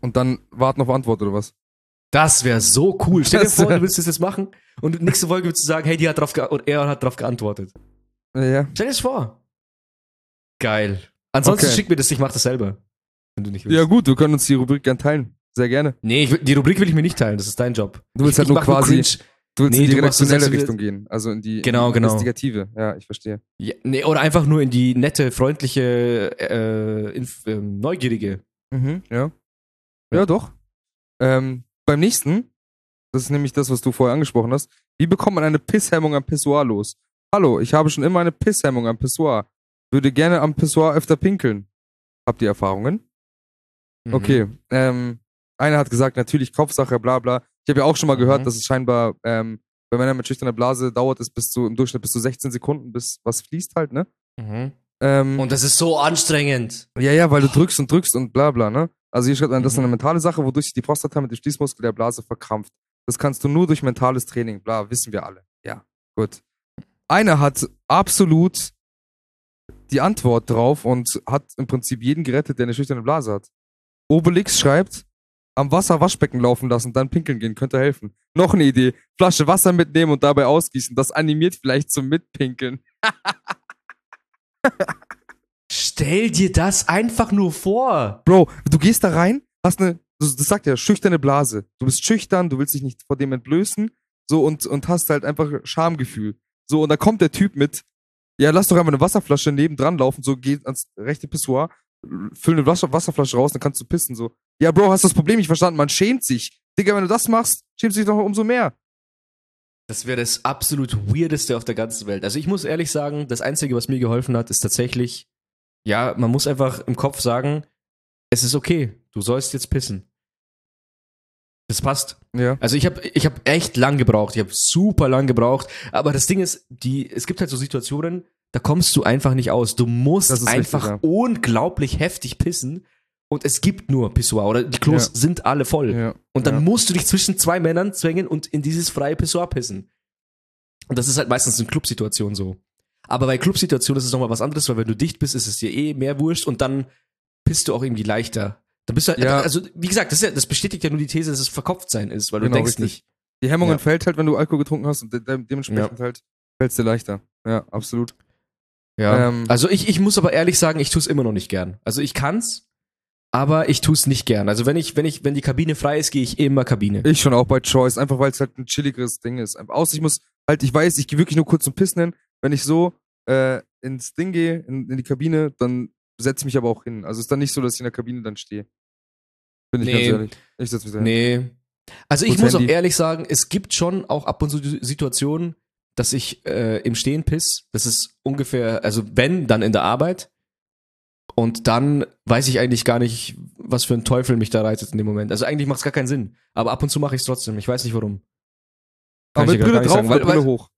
Und dann warten auf Antwort oder was? Das wäre so cool. Stell dir vor, du willst das jetzt machen und nächste Folge würdest du sagen, hey, die hat drauf ge oder er hat drauf geantwortet. Ja, ja. Stell dir das vor. Geil. Ansonsten Okay. schick mir das, ich mach das selber. Wenn du nicht willst. Ja, gut, wir können uns die Rubrik gern teilen. Sehr gerne. Nee, ich, will- die Rubrik will ich mir nicht teilen, das ist dein Job. Du willst ich, halt nur quasi- cringe. Du willst Nee, in die redaktionelle Richtung gehen. Also in die Genau, in die genau. investigative. Ja, ich verstehe. Ja, nee, oder einfach nur in die nette, freundliche, äh, inf- ähm, neugierige. Mhm, ja. Ja. Ja, doch. Ähm, beim nächsten, das ist nämlich das, was du vorher angesprochen hast. Wie bekommt man eine Pisshemmung am Pissoir los? Hallo, ich habe schon immer eine Pisshemmung am Pissoir. Würde gerne am Pissoir öfter pinkeln. Habt ihr Erfahrungen? Mhm. Okay. Ähm, einer hat gesagt, natürlich Kopfsache, bla bla. Ich habe ja auch schon mal gehört, Mhm. dass es scheinbar ähm, bei Männern mit schüchterner Blase dauert es bis zu im Durchschnitt bis zu 16 Sekunden, bis was fließt halt, ne? Mhm. Ähm, Und das ist so anstrengend. ja, ja, weil du drückst und drückst und bla bla, ne? Also hier schreibt man, das ist Mhm. eine mentale Sache, wodurch sich die Prostata mit dem Schließmuskel der Blase verkrampft. Das kannst du nur durch mentales Training, bla, wissen wir alle. Ja, gut. Einer hat absolut die Antwort drauf und hat im Prinzip jeden gerettet, der eine schüchterne Blase hat. Obelix schreibt, am Wasser Waschbecken laufen lassen, dann pinkeln gehen, könnte helfen. Noch eine Idee, Flasche Wasser mitnehmen und dabei ausgießen, das animiert vielleicht zum Mitpinkeln. Stell dir das einfach nur vor. Bro, du gehst da rein, hast eine, das sagt ja, schüchterne Blase. Du bist schüchtern, du willst dich nicht vor dem entblößen, so und, und hast halt einfach Schamgefühl. So, und da kommt der Typ mit, ja, lass doch einfach eine Wasserflasche nebendran laufen, so, geh ans rechte Pissoir, füll eine Wasser, Wasserflasche raus, dann kannst du pissen, so. Ja, Bro, hast das Problem nicht verstanden, man schämt sich. Digga, wenn du das machst, schämst du dich doch umso mehr. Das wäre das absolut weirdeste auf der ganzen Welt. Also ich muss ehrlich sagen, das Einzige, was mir geholfen hat, ist tatsächlich, ja, man muss einfach im Kopf sagen, es ist okay, du sollst jetzt pissen. Das passt. Ja. Also ich habe ich hab echt lang gebraucht, ich habe super lang gebraucht, aber das Ding ist, die, es gibt halt so Situationen, da kommst du einfach nicht aus. Du musst einfach richtig, ja. unglaublich heftig pissen und es gibt nur Pissoir oder die Klos Ja. sind alle voll. Ja. Und dann musst du dich zwischen zwei Männern zwängen und in dieses freie Pissoir pissen. Und das ist halt meistens in Clubsituationen so. Aber bei Clubsituationen ist es nochmal was anderes, weil wenn du dicht bist, ist es dir eh mehr wurscht und dann pisst du auch irgendwie leichter. Dann bist du halt, Ja. also wie gesagt, das, ist ja, das bestätigt ja nur die These, dass es Verkopftsein ist, weil du Genau, denkst richtig. nicht. Die Hemmung Ja. entfällt halt, wenn du Alkohol getrunken hast und de de dementsprechend halt fällt es dir leichter. Ja, absolut. Ja. Ähm, also ich, ich muss aber ehrlich sagen, ich tue es immer noch nicht gern. Also ich kann's, aber ich tue es nicht gern. Also wenn ich, wenn ich, wenn die Kabine frei ist, gehe ich immer Kabine. Ich schon auch bei Choice, einfach weil es halt ein chilligeres Ding ist. Außer ich muss halt, ich weiß, ich gehe wirklich nur kurz zum Pissen hin. Wenn ich so äh, ins Ding gehe, in, in die Kabine, dann setze ich mich aber auch hin. Also ist dann nicht so, dass ich in der Kabine dann stehe. Bin ich Nee. ganz ehrlich. Ich setze mich da hin. Nee. Also ich Gut, muss auch Handy. ehrlich sagen, es gibt schon auch ab und zu Situationen, dass ich äh, im Stehen piss. Das ist ungefähr, also wenn, dann in der Arbeit. Und dann weiß ich eigentlich gar nicht, was für ein Teufel mich da reitet in dem Moment. Also eigentlich macht es gar keinen Sinn. Aber ab und zu mache ich es trotzdem. Ich weiß nicht warum. Kann Aber ich mit Brille drauf sagen, weil- Brille hoch.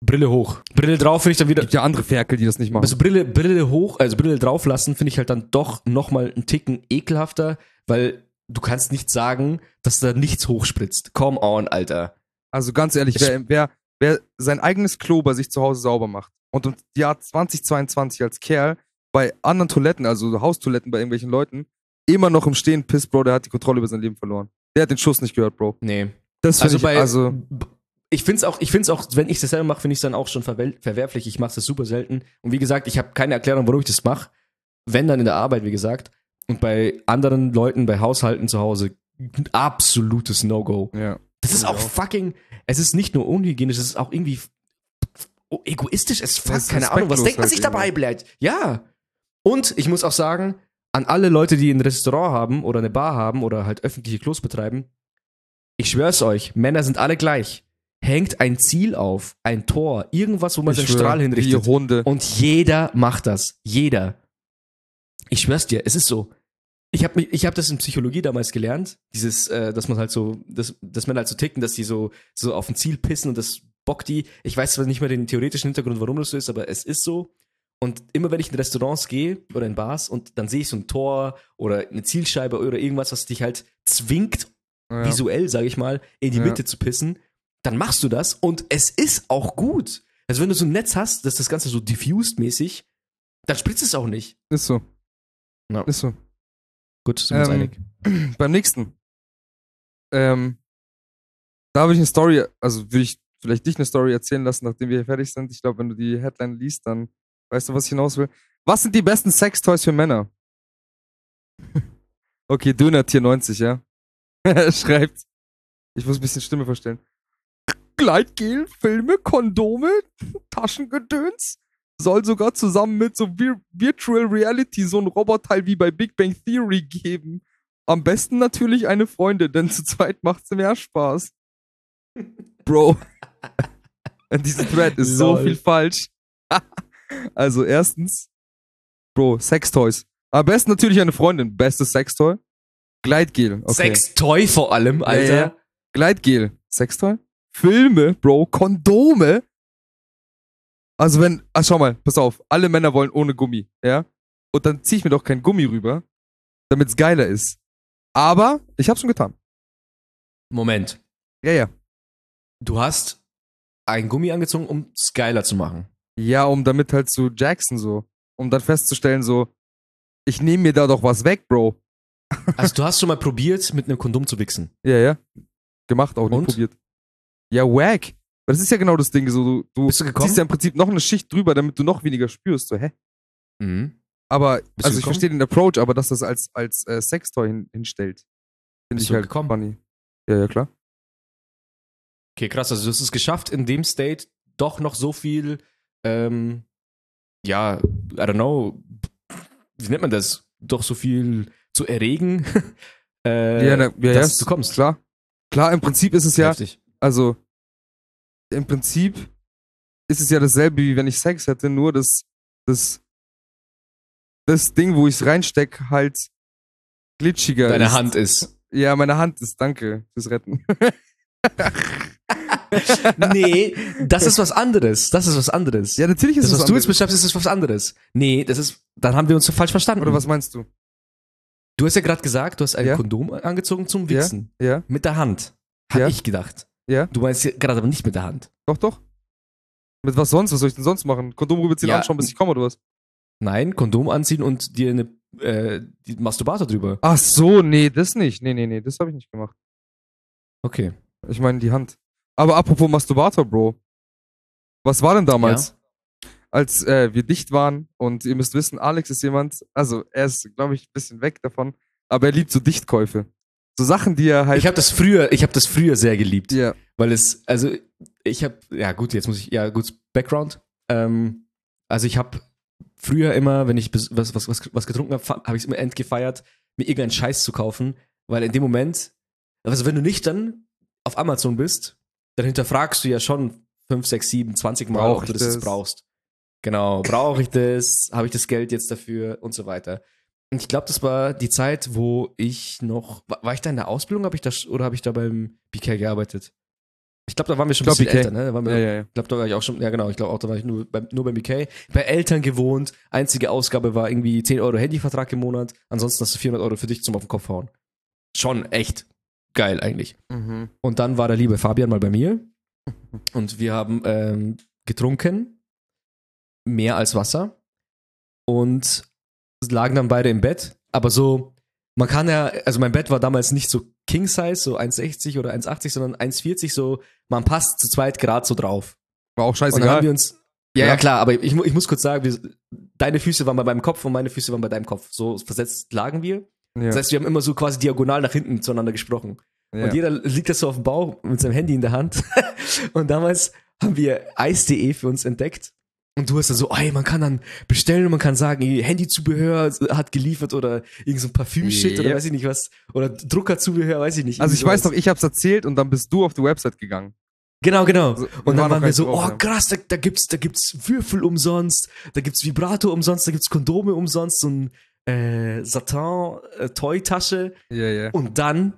Brille hoch. Brille drauf finde ich dann wieder. Gibt ja andere Ferkel, die das nicht machen. Also Brille, Brille hoch, also Brille drauf lassen, finde ich halt dann doch nochmal einen Ticken ekelhafter, weil du kannst nicht sagen, dass da nichts hochspritzt. Come on, Alter. Also ganz ehrlich, Ich- wer, wer, wer sein eigenes Klo bei sich zu Hause sauber macht und im Jahr 2022 als Kerl bei anderen Toiletten, also Haustoiletten bei irgendwelchen Leuten, immer noch im Stehen pisst, Bro, der hat die Kontrolle über sein Leben verloren. Der hat den Schuss nicht gehört, Bro. Nee. Das Also finde ich, bei, also, ich finde es auch, ich find's auch, wenn ich das selber mache, finde ich es dann auch schon verwerflich. Ich mache das super selten. Und wie gesagt, ich habe keine Erklärung, warum ich das mache. Wenn dann in der Arbeit, wie gesagt. Und bei anderen Leuten, bei Haushalten zu Hause, ein absolutes No-Go. ja. Das ist auch fucking, es ist nicht nur unhygienisch, es ist auch irgendwie oh, egoistisch as fuck, keine Ahnung, was denkt man halt sich dabei, irgendwie. bleibt? Ja. Und ich muss auch sagen, an alle Leute, die ein Restaurant haben oder eine Bar haben oder halt öffentliche Klos betreiben, ich schwör's euch, Männer sind alle gleich. Hängt ein Ziel auf, ein Tor, irgendwas, wo man Ich seinen schwör, Strahl Die hinrichtet. Hunde. Und jeder macht das. Jeder. Ich schwör's dir, es ist so. Ich habe ich hab das in Psychologie damals gelernt, dieses, äh, dass man halt so, dass, dass Männer halt so ticken, dass die so, so auf ein Ziel pissen und das bockt die. Ich weiß zwar nicht mehr den theoretischen Hintergrund, warum das so ist, aber es ist so. Und immer wenn ich in Restaurants gehe oder in Bars und dann sehe ich so ein Tor oder eine Zielscheibe oder irgendwas, was dich halt zwingt, Ja. visuell, sage ich mal, in die Ja. Mitte zu pissen, dann machst du das und es ist auch gut. Also wenn du so ein Netz hast, dass das Ganze so diffused mäßig, dann spritzt es auch nicht. Ist so. Ja. Ist so. Gut, sind wir uns Ähm, einig. Beim nächsten. Ähm, da habe ich eine Story, also würde ich vielleicht dich eine Story erzählen lassen, nachdem wir hier fertig sind. Ich glaube, wenn du die Headline liest, dann weißt du, was ich hinaus will. Was sind die besten Sextoys für Männer? okay, Döner Tier 90, ja. Er schreibt. Ich muss ein bisschen Stimme verstellen. Gleitgel, Filme, Kondome, Taschengedöns. Soll sogar zusammen mit so Vir Virtual Reality so ein Roboteil wie bei Big Bang Theory geben. Am besten natürlich eine Freundin, denn zu zweit macht's mehr Spaß. Bro. In diesem Thread ist so Lol. viel falsch. also erstens, Bro, Sextoys. Am besten natürlich eine Freundin. Bestes Sextoy. Gleitgel. Okay. Sextoy vor allem, Alter. Ja, ja. Gleitgel. Sextoy? Filme, Bro. Kondome. Also wenn, ah, schau mal, pass auf. Alle Männer wollen ohne Gummi, ja? Und dann zieh ich mir doch kein Gummi rüber, damit's geiler ist. Aber ich hab's schon getan. Moment. Ja, ja. Du hast ein Gummi angezogen, um es geiler zu machen. Ja, um damit halt zu Jackson so. Um dann festzustellen so, ich nehme mir da doch was weg, Bro. Also du hast schon mal probiert, mit einem Kondom zu wichsen. Ja, ja. Gemacht, auch nicht Und? probiert. Ja, wack. Das ist ja genau das Ding, so du, Bist du gekommen? ziehst ja im Prinzip noch eine Schicht drüber, damit du noch weniger spürst. So, hä? Mhm. Aber, du also ich gekommen? verstehe den Approach, aber dass das als, als äh, Sextoy hin, hinstellt, finde Bist ich halt gekommen? funny. Ja, ja, klar. Okay, krass. Also du hast es geschafft, in dem State doch noch so viel, ähm, ja, I don't know, wie nennt man das? Doch so viel zu erregen, äh, ja, na, ja, ja, dass ist du kommst. Klar. Klar, im Prinzip ist es ja, Heftig. Also, im Prinzip ist es ja dasselbe, wie wenn ich Sex hätte, nur dass das, das Ding, wo ich es reinsteck, halt glitschiger Deine ist. Hand ist. Ja, meine Hand ist, danke fürs Retten. nee, das ist was anderes. Das ist was anderes. ja, natürlich ist das, es was du jetzt beschreibst, ist was anderes. Nee, das ist, dann haben wir uns falsch verstanden. Oder was meinst du? Du hast ja gerade gesagt, du hast ein Ja. Kondom angezogen zum Ja. Wichsen. Ja, Mit der Hand. Hab Ja. ich gedacht. Ja, Du meinst ja gerade aber nicht mit der Hand. doch, doch. Mit was sonst? Was soll ich denn sonst machen? Kondom rüberziehen, Ja. anschauen, bis ich komme, oder was? Nein, Kondom anziehen und dir eine äh, die Masturbator drüber. Ach so, nee, das nicht. Nee, nee, nee, das habe ich nicht gemacht. Okay. Ich meine die Hand. Aber apropos Masturbator, Bro. Was war denn damals? Als äh, wir dicht waren und ihr müsst wissen, Alex ist jemand, also er ist, glaube ich, ein bisschen weg davon, aber er liebt so Dichtkäufe. So Sachen, die er halt. Ich habe das früher, ich habe das früher sehr geliebt, ja, weil es, also ich habe, ja gut, jetzt muss ich, ja gut, Background. Ähm, also ich habe früher immer, wenn ich was was was, was getrunken habe, habe ich es immer entgefeiert, mir irgendeinen Scheiß zu kaufen, weil in dem Moment, also wenn du nicht dann auf Amazon bist, dann hinterfragst du ja schon 5, 6, 7, 20 Mal, Brauch ob du das, das? brauchst. Genau, brauche ich das? Habe ich das Geld jetzt dafür und so weiter. Ich glaube, das war die Zeit, wo ich noch, war, war ich da in der Ausbildung, hab ich da, oder habe ich da beim BK gearbeitet? Ich glaube, da waren wir schon ein bisschen BK. älter, ne? Da waren wir, ja, ja, ja. ich glaube, da war ich auch schon, ja genau, ich glaube auch, da war ich nur beim, nur beim BK. Bei Eltern gewohnt, einzige Ausgabe war irgendwie 10 Euro Handyvertrag im Monat, ansonsten hast du 400 Euro für dich zum auf den Kopf hauen. Schon echt geil eigentlich. Mhm. Und dann war der liebe Fabian mal bei mir und wir haben ähm, getrunken, mehr als Wasser und lagen dann beide im Bett, aber so, man kann ja, also mein Bett war damals nicht so King Size, so 1,60 oder 1,80, sondern 1,40, so, man passt zu zweit grad so drauf. War auch Und dann haben scheißegal. wir uns. Ja, Ja. klar, aber ich, ich muss kurz sagen, wir, deine Füße waren bei meinem Kopf und meine Füße waren bei deinem Kopf. So versetzt lagen wir. Ja, Das heißt, wir haben immer so quasi diagonal nach hinten zueinander gesprochen. ja. Und jeder liegt das so auf dem Bauch mit seinem Handy in der Hand. und damals haben wir Eis.de für uns entdeckt. Und du hast dann so, ey, man kann dann bestellen und man kann sagen, Handyzubehör hat geliefert oder irgend so ein Parfüm-Shit oder Yep. weiß ich nicht was. Oder Druckerzubehör, weiß ich nicht. Also ich weiß noch, ich hab's erzählt und dann bist du auf die Website gegangen. Genau, genau. Also, und dann waren wir so, drauf, oh ja. krass, da, da gibt's, da gibt's Würfel umsonst, da gibt's Vibrato umsonst, da gibt's Kondome umsonst, so ein äh, Satin-Toy-Tasche. Ja, ja. Und dann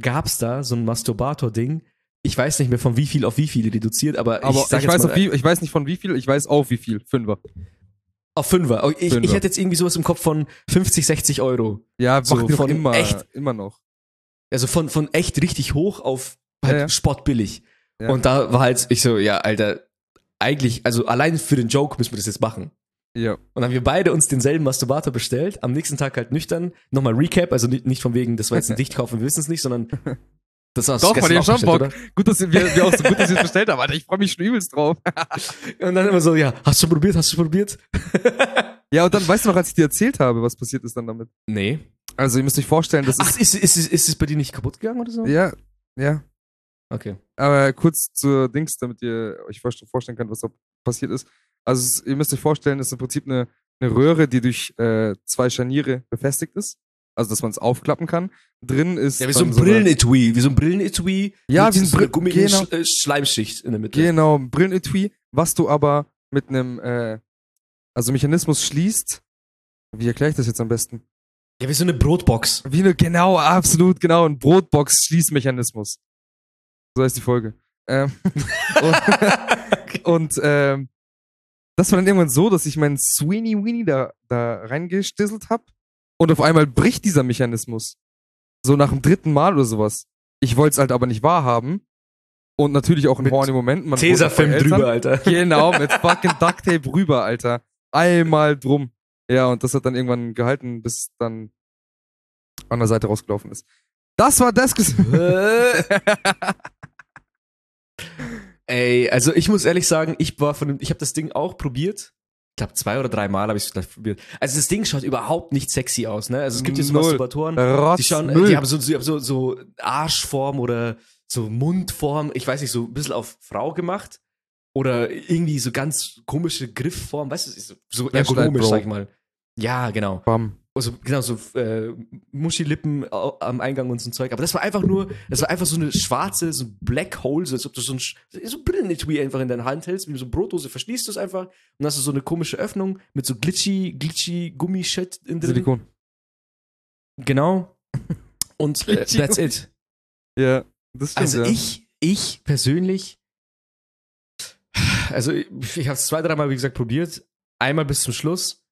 gab's da so ein Masturbator-Ding. Ich weiß nicht mehr von wie viel auf wie viel reduziert, aber, Aber ich ich, sag jetzt weiß mal, wie, ich weiß nicht von wie viel, ich weiß auf wie viel. Fünfer. auf Fünfer. Oh, Ich, ich Fünfer. hätte jetzt irgendwie sowas im Kopf von 50, 60 Euro. Ja, So von immer, echt? immer noch. Also von, von echt richtig hoch auf halt Ja, ja. spottbillig. Ja. Und da war halt, ich so, ja, Alter, eigentlich, also allein für den Joke müssen wir das jetzt machen. Ja. Und dann haben wir beide uns denselben Masturbator bestellt, am nächsten Tag halt nüchtern. Nochmal Recap, also nicht, nicht von wegen, das war jetzt ein Dichtkauf und wir wissen es nicht, sondern das war Doch, gestern ihr auch schon Bock. Gut, dass wir, wir auch so gut, dass ihr es bestellt habt, Alter. Ich freue mich schon übelst drauf. oder? Und dann immer so, ja, hast du schon probiert, hast du probiert? Ja, und dann, weißt du noch, als ich dir erzählt habe, was passiert ist dann damit? Nee. Also, ihr müsst euch vorstellen, das Ach, ist, ist, ist, ist, ist es bei dir nicht kaputt gegangen oder so? ja, ja. Okay. Aber kurz zur Dings, damit ihr euch vorst- vorstellen könnt, was da passiert ist. Also, ihr müsst euch vorstellen, es ist im Prinzip eine, eine Röhre, die durch äh, zwei Scharniere befestigt ist. Also, dass man es aufklappen kann. Drin ist. Ja, wie so ein eine- Brillenetui, wie so ein Brillenetui. Ja, wie so einer Brill- Gummi genau. äh, Schleimschicht in der Mitte. Genau, ein Brillenetui, was du aber mit einem, äh, also Mechanismus schließt. Wie erkläre ich das jetzt am besten? Ja, wie so eine Brotbox. Wie eine, genau, absolut, genau, ein Brotbox-Schließmechanismus. So heißt die Folge. Ähm, und und ähm, das war dann irgendwann so, dass ich meinen Sweeney Weenie da, da reingestisselt hab und auf einmal bricht dieser Mechanismus. So nach dem dritten Mal oder sowas. Ich wollte es halt aber nicht wahrhaben. Und natürlich auch in horny Momenten. Man Tesafilm drüber, Alter. Genau, mit fucking Duct Tape rüber, Alter. Einmal drum. Ja, und das hat dann irgendwann gehalten, bis dann an der Seite rausgelaufen ist. Das war das. Ey, also ich muss ehrlich sagen, ich war von dem, ich habe das Ding auch probiert. Ich glaube, zwei oder drei Mal habe ich es gleich probiert. Also das Ding schaut überhaupt nicht sexy aus, ne? Also es gibt hier so. Masturbatoren, Rotz, die schauen, Müll. die haben so, so, so Arschform oder so Mundform, ich weiß nicht, so ein bisschen auf Frau gemacht. Oder irgendwie so ganz komische Griffform, weißt du, so, ergonomisch, sag ich mal. Ja, genau. Bam. Also, genau, so äh, Muschilippen am Eingang und so ein Zeug. Aber das war einfach nur, das war einfach so eine schwarze, so ein Black Hole, so als ob du so ein, so ein Brillenetui einfach in deiner Hand hältst, wie so eine Brotdose, verschließt du es einfach und hast du so eine komische Öffnung mit so glitchy, glitchy Gummishit in drin. Silikon. Genau. Und äh, that's it. Ja, das stimmt. Also ja. ich, ich persönlich, also ich, ich habe es zwei, dreimal, wie gesagt, probiert. Einmal bis zum Schluss.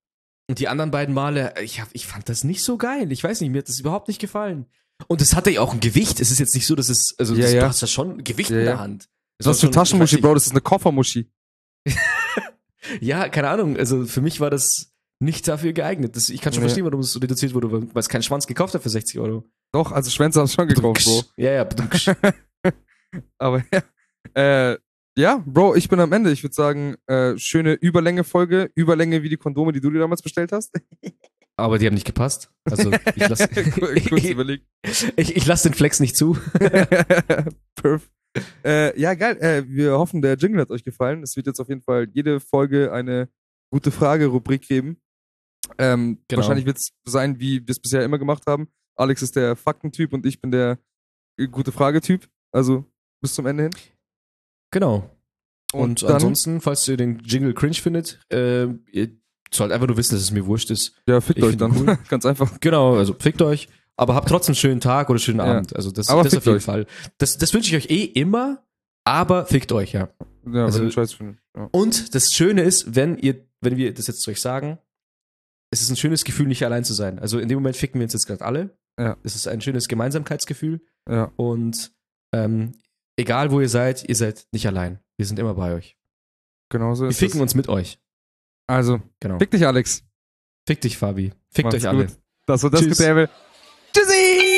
Und die anderen beiden Male, ich, hab, ich fand das nicht so geil. Ich weiß nicht, mir hat das überhaupt nicht gefallen. Und es hatte ja auch ein Gewicht. Es ist jetzt nicht so, dass es, also Ja, das, ja. du hast ja schon ein Gewicht Ja, in der. Hand. Es Was für schon- Taschenmuschi, Bro? Das ist eine Koffermuschi. Ja, keine Ahnung. Also für mich war das nicht dafür geeignet. Das, ich kann schon verstehen, warum es so reduziert wurde, weil es keinen Schwanz gekauft hat für 60 Euro. Doch, also Schwänze haben schon gekauft, Bro. Ja, ja. Aber ja. Äh, ja, Bro, ich bin am Ende. Ich würde sagen, äh, schöne Überlänge-Folge. Überlänge wie die Kondome, die du dir damals bestellt hast. Aber die haben nicht gepasst. Also ich lasse ich, ich lass den Flex nicht zu. Perf. Äh, ja, geil. Äh, wir hoffen, der Jingle hat euch gefallen. Es wird jetzt auf jeden Fall jede Folge eine gute Frage-Rubrik geben. Ähm, Genau. Wahrscheinlich wird es sein, wie wir es bisher immer gemacht haben. Alex ist der Faktentyp und ich bin der äh, gute Frage-Typ. Also bis zum Ende hin. Genau. Und, dann, ansonsten, falls ihr den Jingle cringe findet, äh, ihr sollt einfach nur wissen, dass es mir wurscht ist. Ja, fickt ich euch dann. cool. Ganz einfach. Genau, also fickt euch. Aber habt trotzdem einen schönen Tag oder schönen Ja. Abend. Also das, Aber das auf jeden euch. Fall. Das, das wünsche ich euch eh immer, aber fickt euch, ja. Ja, Also- wenn Scheiß findet. Ja. Und das Schöne ist, wenn ihr, wenn wir das jetzt zu euch sagen, es ist ein schönes Gefühl, nicht allein zu sein. Also in dem Moment ficken wir uns jetzt gerade alle. Ja. Es ist ein schönes Gemeinsamkeitsgefühl. ja. Und ähm, egal wo ihr seid, ihr seid nicht allein. Wir sind immer bei euch. Genau so Wir ist ficken es. uns mit euch. Also, Genau. fick dich, Alex. Fick dich, Fabi. Fickt Macht's euch alle. gut. Das war das Tschüss. Getäbel. Tschüssi!